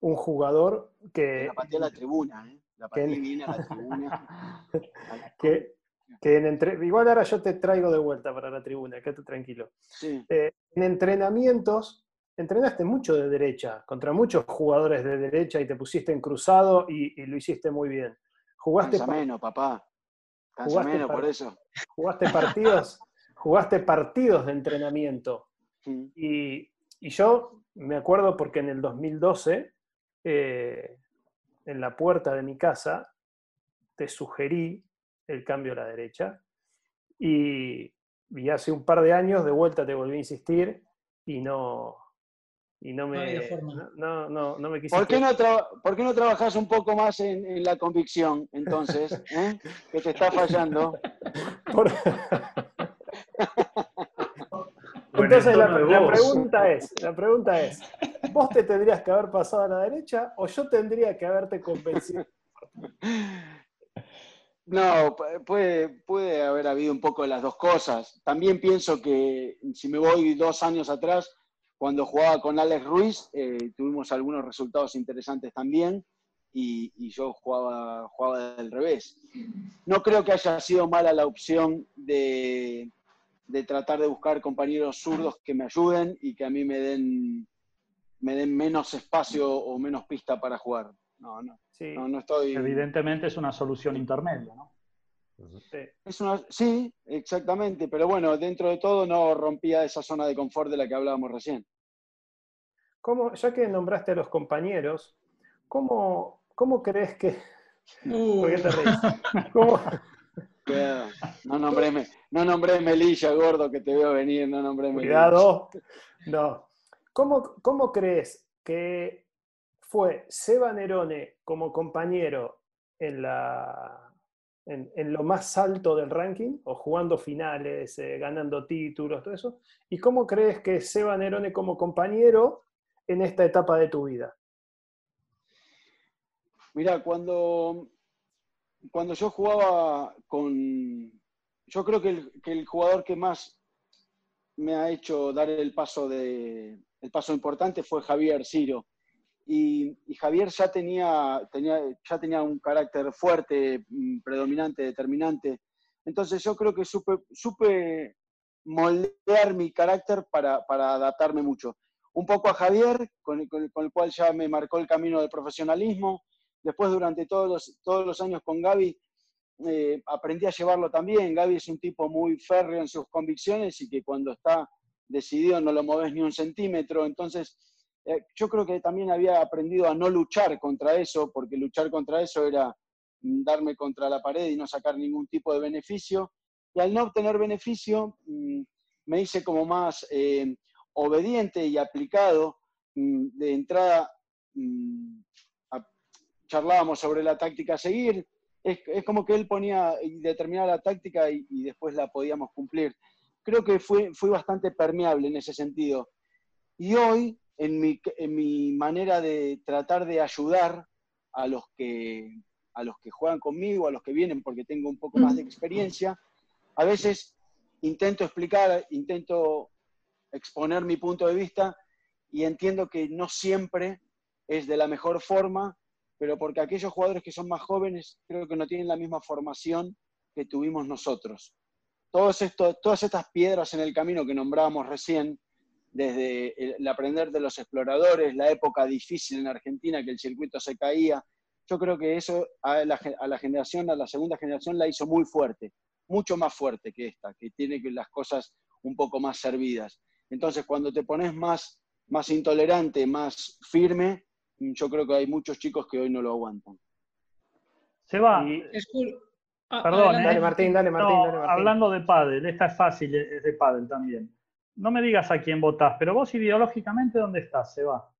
jugador que. La pateé a la tribuna, ¿eh? La pateé viene a la tribuna. que, en entre, igual ahora yo te traigo de vuelta para la tribuna, quédate tranquilo. Sí. Eh, en entrenamientos, entrenaste mucho de derecha, contra muchos jugadores de derecha y te pusiste en cruzado y, lo hiciste muy bien. Jugaste. Menos, papá. Cansa menos por eso. Jugaste partidos, jugaste partidos de entrenamiento y, yo me acuerdo porque en el 2012, eh, en la puerta de mi casa, te sugerí el cambio a la derecha y, hace un par de años de vuelta te volví a insistir y no, y no me, no, no, no, me quisiste. ¿Por qué no, ¿Por qué no trabajas un poco más en, la convicción entonces? Eh? Que te está fallando. Entonces la, pregunta es, la pregunta es, ¿vos te tendrías que haber pasado a la derecha o yo tendría que haberte convencido? No, puede, puede haber habido un poco de las dos cosas. También pienso que si me voy dos años atrás, cuando jugaba con Alex Ruiz, eh, tuvimos algunos resultados interesantes también y, y, yo jugaba, jugaba del revés. No creo que haya sido mala la opción de, de tratar de buscar compañeros zurdos que me ayuden y que a mí me den, me den menos espacio o menos pista para jugar. No, no, no, estoy... Evidentemente es una solución intermedia, ¿no? Sí. Es una, sí, exactamente, pero bueno, dentro de todo no rompía esa zona de confort de la que hablábamos recién. ¿Cómo, ya que nombraste a los compañeros, ¿cómo, cómo crees que... Uh. qué te ¿Cómo, no nombré, no nombré Melilla, gordo, que te veo venir, no nombré. Cuidado. No. ¿Cómo, ¿Cómo crees que fue Seba Nerone como compañero en, la, en, lo más alto del ranking, o jugando finales, eh, ganando títulos, todo eso? ¿Y cómo crees que Seba Nerone como compañero en esta etapa de tu vida? Mira, cuando cuando yo jugaba con... Yo creo que el, jugador que más me ha hecho dar el paso, de, el paso importante fue Javier Ciro. Y, Javier ya tenía, tenía, ya tenía un carácter fuerte, mm, predominante, determinante. Entonces yo creo que supe, supe moldear mi carácter para, para, adaptarme mucho. Un poco a Javier, con el, con el, cual ya me marcó el camino del profesionalismo. Después, durante todos los, todos los años con Gaby, eh, aprendí a llevarlo también. Gaby es un tipo muy férreo en sus convicciones y que cuando está decidido no lo mueves ni un centímetro. Entonces, eh, yo creo que también había aprendido a no luchar contra eso, porque luchar contra eso era mm, darme contra la pared y no sacar ningún tipo de beneficio. Y al no obtener beneficio, mm, me hice como más eh, obediente y aplicado. Mm, de entrada, charlábamos sobre la táctica a seguir, es, como que él ponía y determinaba la táctica y, después la podíamos cumplir. Creo que fui, fui bastante permeable en ese sentido. Y hoy, en mi, en mi manera de tratar de ayudar a los, que, a los que juegan conmigo, a los que vienen porque tengo un poco más de experiencia, a veces intento explicar, intento exponer mi punto de vista y entiendo que no siempre es de la mejor forma pero porque aquellos jugadores que son más jóvenes creo que no tienen la misma formación que tuvimos nosotros. Todas estas piedras en el camino que nombrábamos recién, desde el aprender de los exploradores, la época difícil en Argentina, que el circuito se caía, yo creo que eso a la, a la generación, a la segunda generación la hizo muy fuerte, mucho más fuerte que esta, que tiene las cosas un poco más servidas. Entonces, cuando te pones más, más intolerante, más firme, yo creo que hay muchos chicos que hoy no lo aguantan. Se va. Ah, Perdón, dale, Martín, dale, Martín, Hablando de pádel, esta es fácil, es de pádel también. No me digas a quién votás, pero vos ideológicamente, ¿dónde estás, Seba?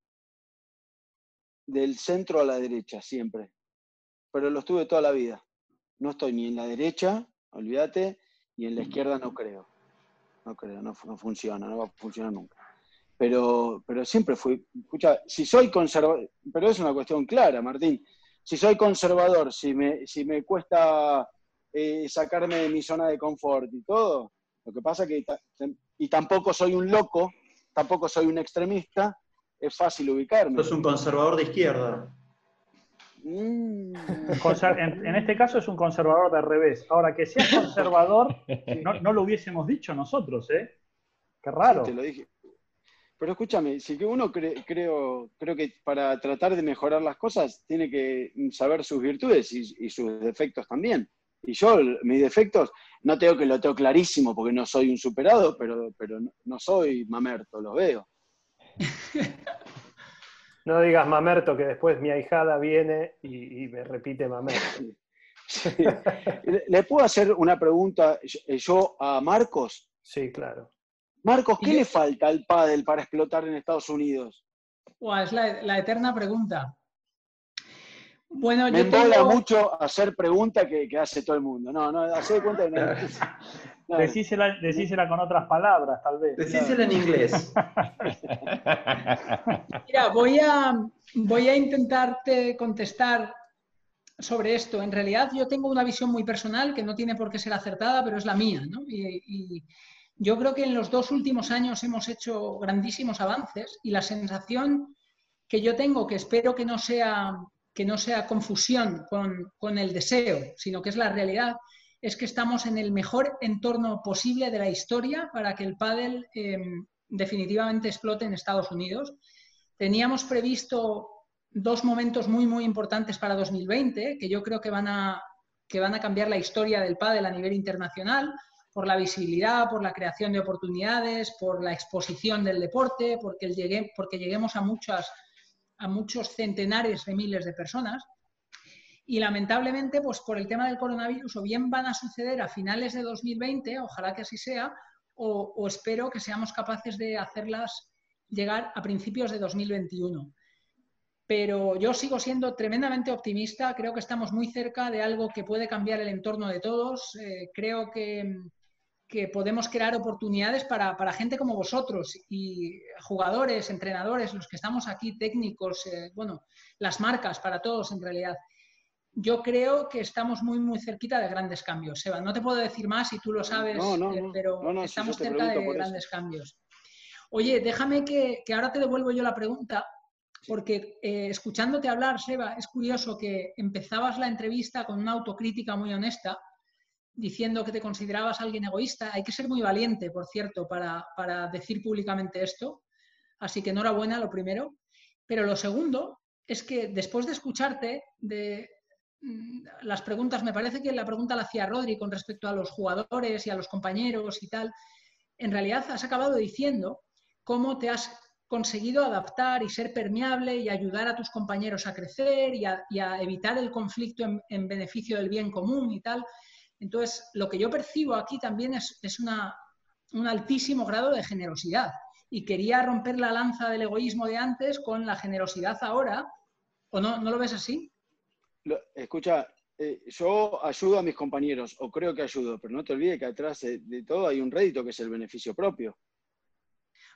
Del centro a la derecha, siempre. Pero lo estuve toda la vida. No estoy ni en la derecha, olvídate, y en la izquierda no creo. No creo, no, no funciona, no va a funcionar nunca pero, pero siempre fui, escucha, si soy conservador, pero es una cuestión clara, Martín, si soy conservador, si me, si me cuesta eh, sacarme de mi zona de confort y todo, lo que pasa que, y tampoco soy un loco, tampoco soy un extremista, es fácil ubicarme. es un conservador de izquierda. Mm. En, este caso es un conservador de revés. Ahora, que sea conservador, no, no lo hubiésemos dicho nosotros, ¿eh? Qué raro. te lo dije. Pero escúchame, si que uno creo, creo que para tratar de mejorar las cosas tiene que saber sus virtudes y, sus defectos también. Y yo, mis defectos, no tengo que lo tengo clarísimo porque no soy un superado, pero, pero no, soy mamerto, lo veo. No digas mamerto, que después mi ahijada viene y, me repite mamerto. ¿Le puedo hacer una pregunta yo a Marcos? Sí, claro. Marcos, ¿qué le falta al pádel para explotar en Estados Unidos? es la, eterna pregunta. Bueno, Me yo mucho hacer preguntas que, hace todo el mundo. No, no, hace cuenta que no. Decísela, con otras palabras, tal vez. Decísela en inglés. Mira, voy a, voy a intentarte contestar sobre esto. En realidad yo tengo una visión muy personal que no tiene por qué ser acertada, pero es la mía. ¿no? y, yo creo que en los dos últimos años hemos hecho grandísimos avances y la sensación que yo tengo, que espero que no sea, que no sea confusión con, el deseo, sino que es la realidad, es que estamos en el mejor entorno posible de la historia para que el pádel em, definitivamente explote en Estados Unidos. Teníamos previsto dos momentos muy, muy importantes para 2020, que yo creo que van a, que van a cambiar la historia del pádel a nivel internacional por la visibilidad, por la creación de oportunidades, por la exposición del deporte, porque, llegue, porque lleguemos a, muchos centenares de miles de personas. Y lamentablemente, pues por el tema del coronavirus, o bien van a suceder a finales de 2020, ojalá que así sea, o, o espero que seamos capaces de hacerlas llegar a principios de 2021 pero yo sigo siendo tremendamente optimista. Creo que estamos muy cerca de algo que puede cambiar el entorno de todos. Eh, creo que, que podemos crear oportunidades para, para, gente como vosotros y jugadores, entrenadores, los que estamos aquí, técnicos, eh, bueno, las marcas para todos en realidad. yo creo que estamos muy, muy cerquita de grandes cambios. Seba, no te puedo decir más si tú lo sabes, eh, pero estamos cerca de grandes cambios. Oye, déjame que, ahora te devuelvo yo la pregunta, porque eh, escuchándote hablar, Seba, es curioso que empezabas la entrevista con una autocrítica muy honesta, diciendo que te considerabas alguien egoísta. Hay que ser muy valiente, por cierto, para, para decir públicamente esto. Así que enhorabuena, lo primero. Pero lo segundo es que después de escucharte, de, Mm, las preguntas, me parece que la pregunta la hacía Rodri con respecto a los jugadores y a los compañeros y tal, en realidad has acabado diciendo cómo te has conseguido adaptar y ser permeable y ayudar a tus compañeros a crecer y a, evitar el conflicto en, beneficio del bien común y tal. Entonces, lo que yo percibo aquí también es, un altísimo grado de generosidad. Y quería romper la lanza del egoísmo de antes con la generosidad ahora. ¿O no, no lo ves así? escucha, eh, yo ayudo a mis compañeros, o creo que ayudo, pero no te olvides que atrás de, todo hay un rédito que es el beneficio propio.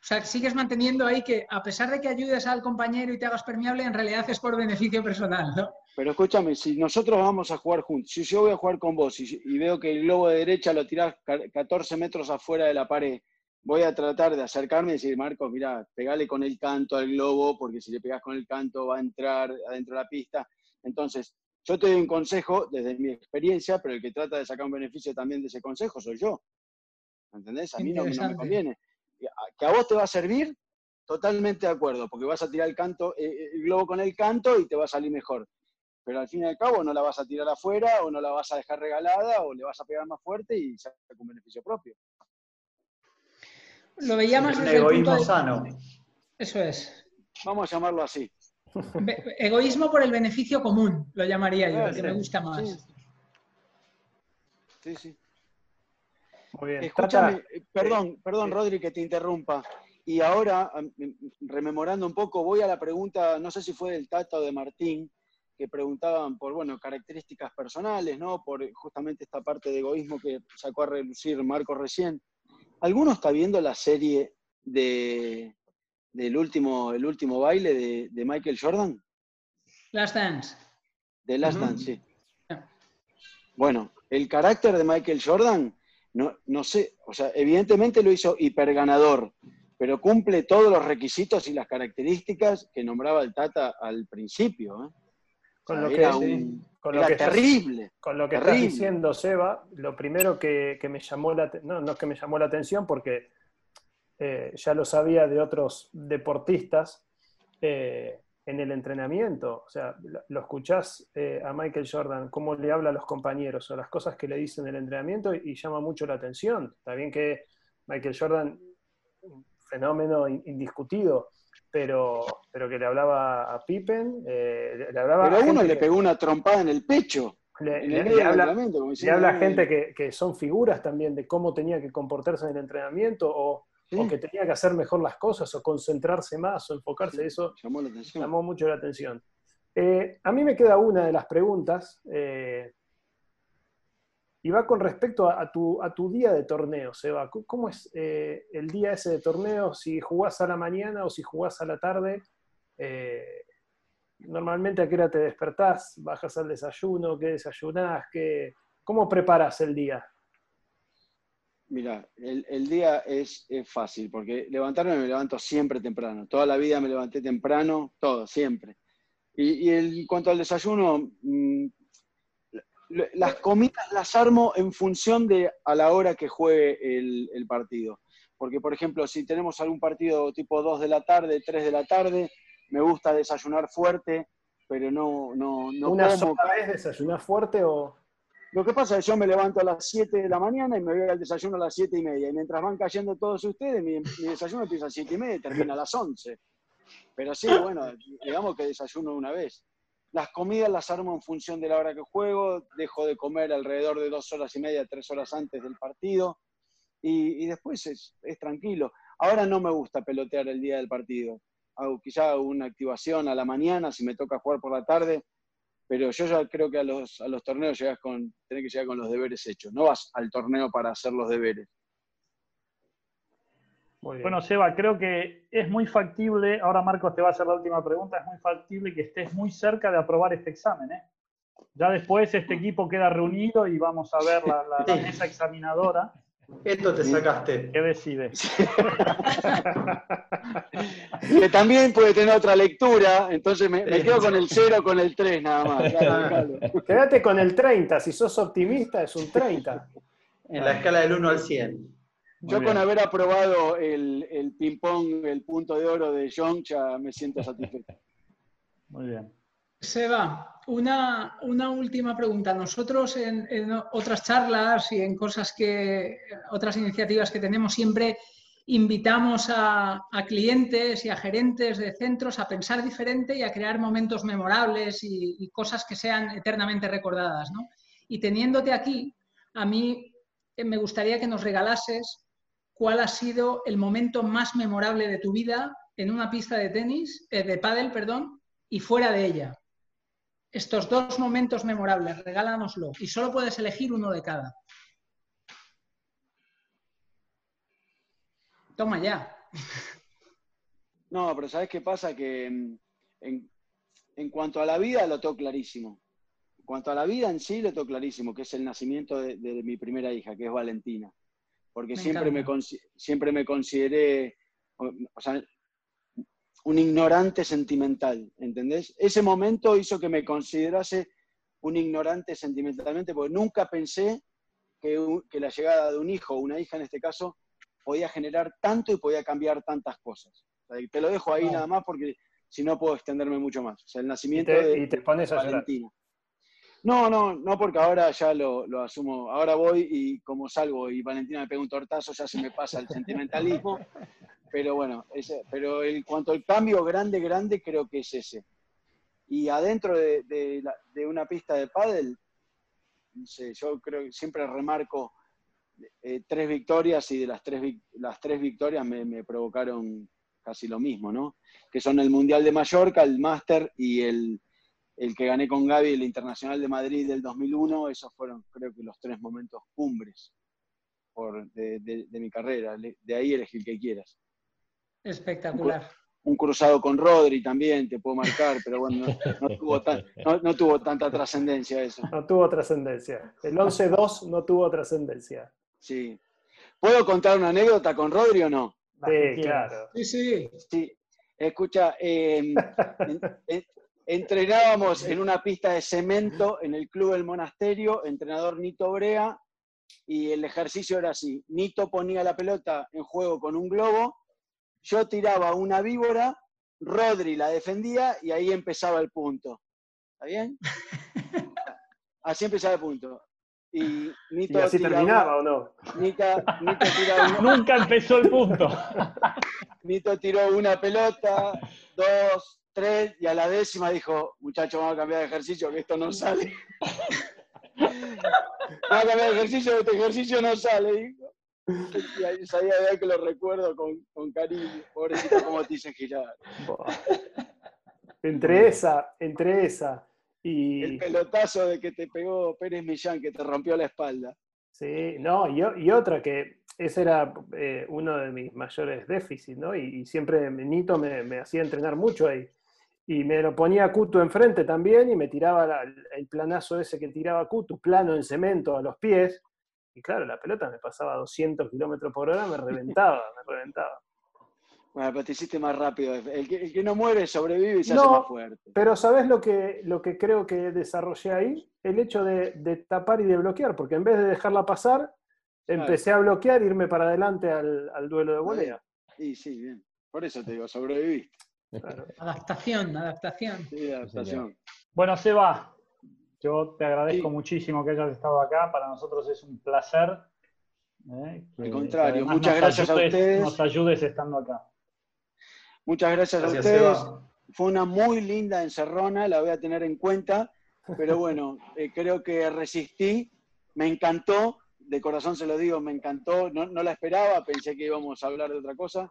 O sea, sigues manteniendo ahí que a pesar de que ayudes al compañero y te hagas permeable, en realidad es por beneficio personal, ¿no? Pero escúchame, si nosotros vamos a jugar juntos, si yo voy a jugar con vos y, veo que el globo de derecha lo tirás 14 metros afuera de la pared, voy a tratar de acercarme y decir, Marcos, mira, pegale con el canto al globo, porque si le pegas con el canto va a entrar adentro de la pista. Entonces, yo te doy un consejo desde mi experiencia, pero el que trata de sacar un beneficio también de ese consejo soy yo. ¿Entendés? A mí no, me conviene. Que a vos te va a servir, totalmente de acuerdo, porque vas a tirar el, canto, eh, eh, el globo con el canto y te va a salir mejor. Pero al fin y al cabo no la vas a tirar afuera o no la vas a dejar regalada o le vas a pegar más fuerte y sacar un beneficio propio. Lo veía más desde el egoísmo sano. Eso es. Vamos a llamarlo así. Egoísmo por el beneficio común, lo llamaría yo, que me gusta más. Sí, sí. Muy bien. Escúchame, eh, perdón, perdón, Rodri, que te interrumpa. Y ahora, rememorando un poco, voy a la pregunta, no sé si fue del Tata o de Martín, que preguntaban por, bueno, características personales, ¿no? Por justamente esta parte de egoísmo que sacó a relucir Marco recién. ¿Alguno está viendo la serie de del último, el último baile de, Michael Jordan? Last Dance. De Last Dance, sí. Bueno, el carácter de Michael Jordan, no, no sé, o sea, evidentemente lo hizo hiperganador, pero cumple todos los requisitos y las características que nombraba el Tata al principio. ¿eh? Con lo que, con lo que terrible. con lo que estás diciendo, Seba, lo primero que, me llamó la no, no es que me llamó la atención porque eh, ya lo sabía de otros deportistas eh, en el entrenamiento. O sea, lo, escuchás eh, a Michael Jordan, cómo le habla a los compañeros o las cosas que le dicen en el entrenamiento y, llama mucho la atención. Está bien que Michael Jordan, un fenómeno indiscutido, pero, pero que le hablaba a Pippen, le hablaba pero a uno le pegó una trompada en el pecho. Le, habla, a gente que, que, son figuras también de cómo tenía que comportarse en el entrenamiento o, o que tenía que hacer mejor las cosas, o concentrarse más, o enfocarse. Eso llamó, mucho la atención. Eh, a mí me queda una de las preguntas, eh, y va con respecto a, tu, a tu día de torneo, Seba. ¿Cómo es eh, el día ese de torneo? Si jugás a la mañana o si jugás a la tarde. Normalmente a qué hora te despertás, bajas al desayuno, qué desayunás, qué, ¿cómo preparas el día? Mira, el, día es, fácil, porque levantarme me levanto siempre temprano. Toda la vida me levanté temprano, todo, siempre. Y, en cuanto al desayuno, mm, las comidas las armo en función de a la hora que juegue el, partido. Porque, por ejemplo, si tenemos algún partido tipo 2 de la tarde, 3 de la tarde, me gusta desayunar fuerte, pero no... no, no ¿Una sola vez desayunar fuerte o...? Lo que pasa es que yo me levanto a las 7 de la mañana y me voy al desayuno a las 7 y media. Y mientras van cayendo todos ustedes, mi, desayuno empieza a las 7 y media y termina a las 11. Pero sí, bueno, digamos que desayuno una vez. Las comidas las armo en función de la hora que juego, dejo de comer alrededor de dos horas y media, tres horas antes del partido, y, después es, es, tranquilo. Ahora no me gusta pelotear el día del partido. Hago quizá una activación a la mañana, si me toca jugar por la tarde, pero yo ya creo que a los, a los torneos llegas con, tenés que llegar con los deberes hechos, no vas al torneo para hacer los deberes. Bueno, Seba, creo que es muy factible, ahora Marcos te va a hacer la última pregunta, es muy factible que estés muy cerca de aprobar este examen. ¿eh? Ya después este equipo queda reunido y vamos a ver la, la- la mesa examinadora. Esto te sacaste. ¿Qué decide? Que también puede tener otra lectura, entonces me, me quedo con el 0, con el 3 nada más. Quédate con el 30, si sos optimista es un 30. En la escala del 1 al 100. Yo Muy con bien. haber aprobado el, el ping-pong, el punto de oro de John, ya me siento satisfecho. Muy bien. Seba, una, una última pregunta. Nosotros en, otras charlas y en cosas que, otras iniciativas que tenemos siempre invitamos a, clientes y a gerentes de centros a pensar diferente y a crear momentos memorables y, y cosas que sean eternamente recordadas. ¿no? Y teniéndote aquí, a mí eh, me gustaría que nos regalases cuál ha sido el momento más memorable de tu vida en una pista de tenis, eh, de pádel, perdón, y fuera de ella. Estos dos momentos memorables, regálanoslo. Y solo puedes elegir uno de cada. Toma ya. No, pero ¿sabes qué pasa? Que mm, en, en cuanto a la vida lo tengo clarísimo. En cuanto a la vida en sí lo tengo clarísimo, que es el nacimiento de, de mi primera hija, que es Valentina. Porque Me siempre me, encanta. siempre me consideré, o sea, un ignorante sentimental, ¿entendés? Ese momento hizo que me considerase un ignorante sentimentalmente, porque nunca pensé que, la llegada de un hijo o una hija en este caso podía generar tanto y podía cambiar tantas cosas. O sea, y te lo dejo ahí nada más porque si no puedo extenderme mucho más. O sea, el Y nacimiento te, de, y te pones a llorar. Valentina. No, no, no, porque ahora ya lo, lo asumo. Ahora voy y como salgo y Valentina me pega un tortazo, ya se me pasa el sentimentalismo. Pero bueno, ese, pero en cuanto al cambio grande, grande, creo que es ese. Y adentro de, de de una pista de pádel, no sé, yo creo que siempre remarco eh, tres victorias y de las tres, las tres victorias me, provocaron casi lo mismo, ¿no? Que son el Mundial de Mallorca, el Máster y el, el que gané con Gaby, el Internacional de Madrid del 2001. Esos fueron, creo que, los tres momentos cumbres por, de, de- mi carrera. De ahí elegí el que quieras. Espectacular. Un cruzado con Rodri también te puedo marcar, pero bueno, no, no tuvo, tan- no- no tuvo tanta trascendencia eso. No tuvo trascendencia. El 11-2 no tuvo trascendencia. Sí. ¿Puedo contar una anécdota con Rodri o no? Sí, claro. Sí, sí. Sí, escucha, eh, en- en- entrenábamos en una pista de cemento en el Club del Monasterio, entrenador Nito Brea, y el ejercicio era así. Nito ponía la pelota en juego con un globo, yo tiraba una víbora, Rodri la defendía y ahí empezaba el punto. ¿Está bien? Así empezaba el punto. Y ¿Y Nito así tiraba terminaba una- o no? Nita- Nito una- Nunca empezó el punto. Nito tiró una pelota, dos, tres, y a la décima dijo, muchachos, vamos a cambiar de ejercicio, que esto no sale. vamos a cambiar de ejercicio, que este ejercicio no sale, dijo. Y ahí sabía de ahí que lo recuerdo con, con cariño. Pobrecito, cómo te hice girar. Entre esa, entre esa El y... pelotazo de que te pegó Pérez Millán, que te rompió la espalda. Sí, no, y, y otra que ese era eh, uno de mis mayores déficits, ¿no? Y, y siempre Nito me, me hacía entrenar mucho ahí. Y me lo ponía Cutu enfrente también y me tiraba la- el planazo ese que tiraba Cutu, plano en cemento a los pies. Y claro, la pelota me pasaba a 200 kilómetros por hora, me reventaba, me reventaba. Bueno, pero te hiciste más rápido. El que, el que no muere sobrevive y se No. hace más fuerte. Pero ¿sabes lo que, lo que creo que desarrollé ahí? El hecho de, de tapar y de bloquear, porque en vez de dejarla pasar, empecé a bloquear e irme para adelante al, al duelo de volea. Y sí, bien. Por eso te digo, sobreviviste. Claro. Adaptación, adaptación. Sí, adaptación. Bueno, Seba, yo te agradezco Sí. muchísimo que hayas estado acá. Para nosotros es un placer. ¿eh? Que- Al contrario, que muchas gracias a ustedes. Nos ayudes estando acá. Muchas gracias, Gracias, a ustedes. Seba. Fue una muy linda encerrona, la voy a tener en cuenta, pero bueno, eh, creo que resistí, me encantó, de corazón se lo digo, me encantó, no, no la esperaba, pensé que íbamos a hablar de otra cosa,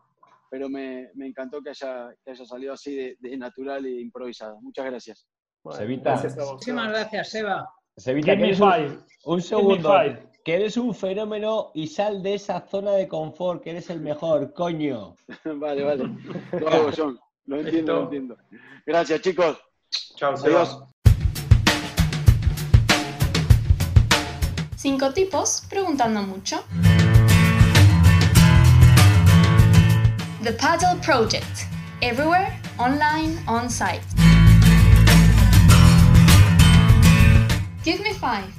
pero me, me encantó que haya, que haya salido así de, de natural e improvisada. Muchas gracias. Bueno, Sevita. gracias Muchísimas gracias, Seba. Sevita, que eres un, segundo. me five. Que eres un fenómeno y sal de esa zona de confort, que eres el mejor, coño. vale, vale. Lo hago, John. Lo entiendo, lo Listo. entiendo. Gracias, chicos. Chao, Seba. Adiós. Cinco tipos preguntando mucho. The Paddle Project. Everywhere, online, on site. Give me five.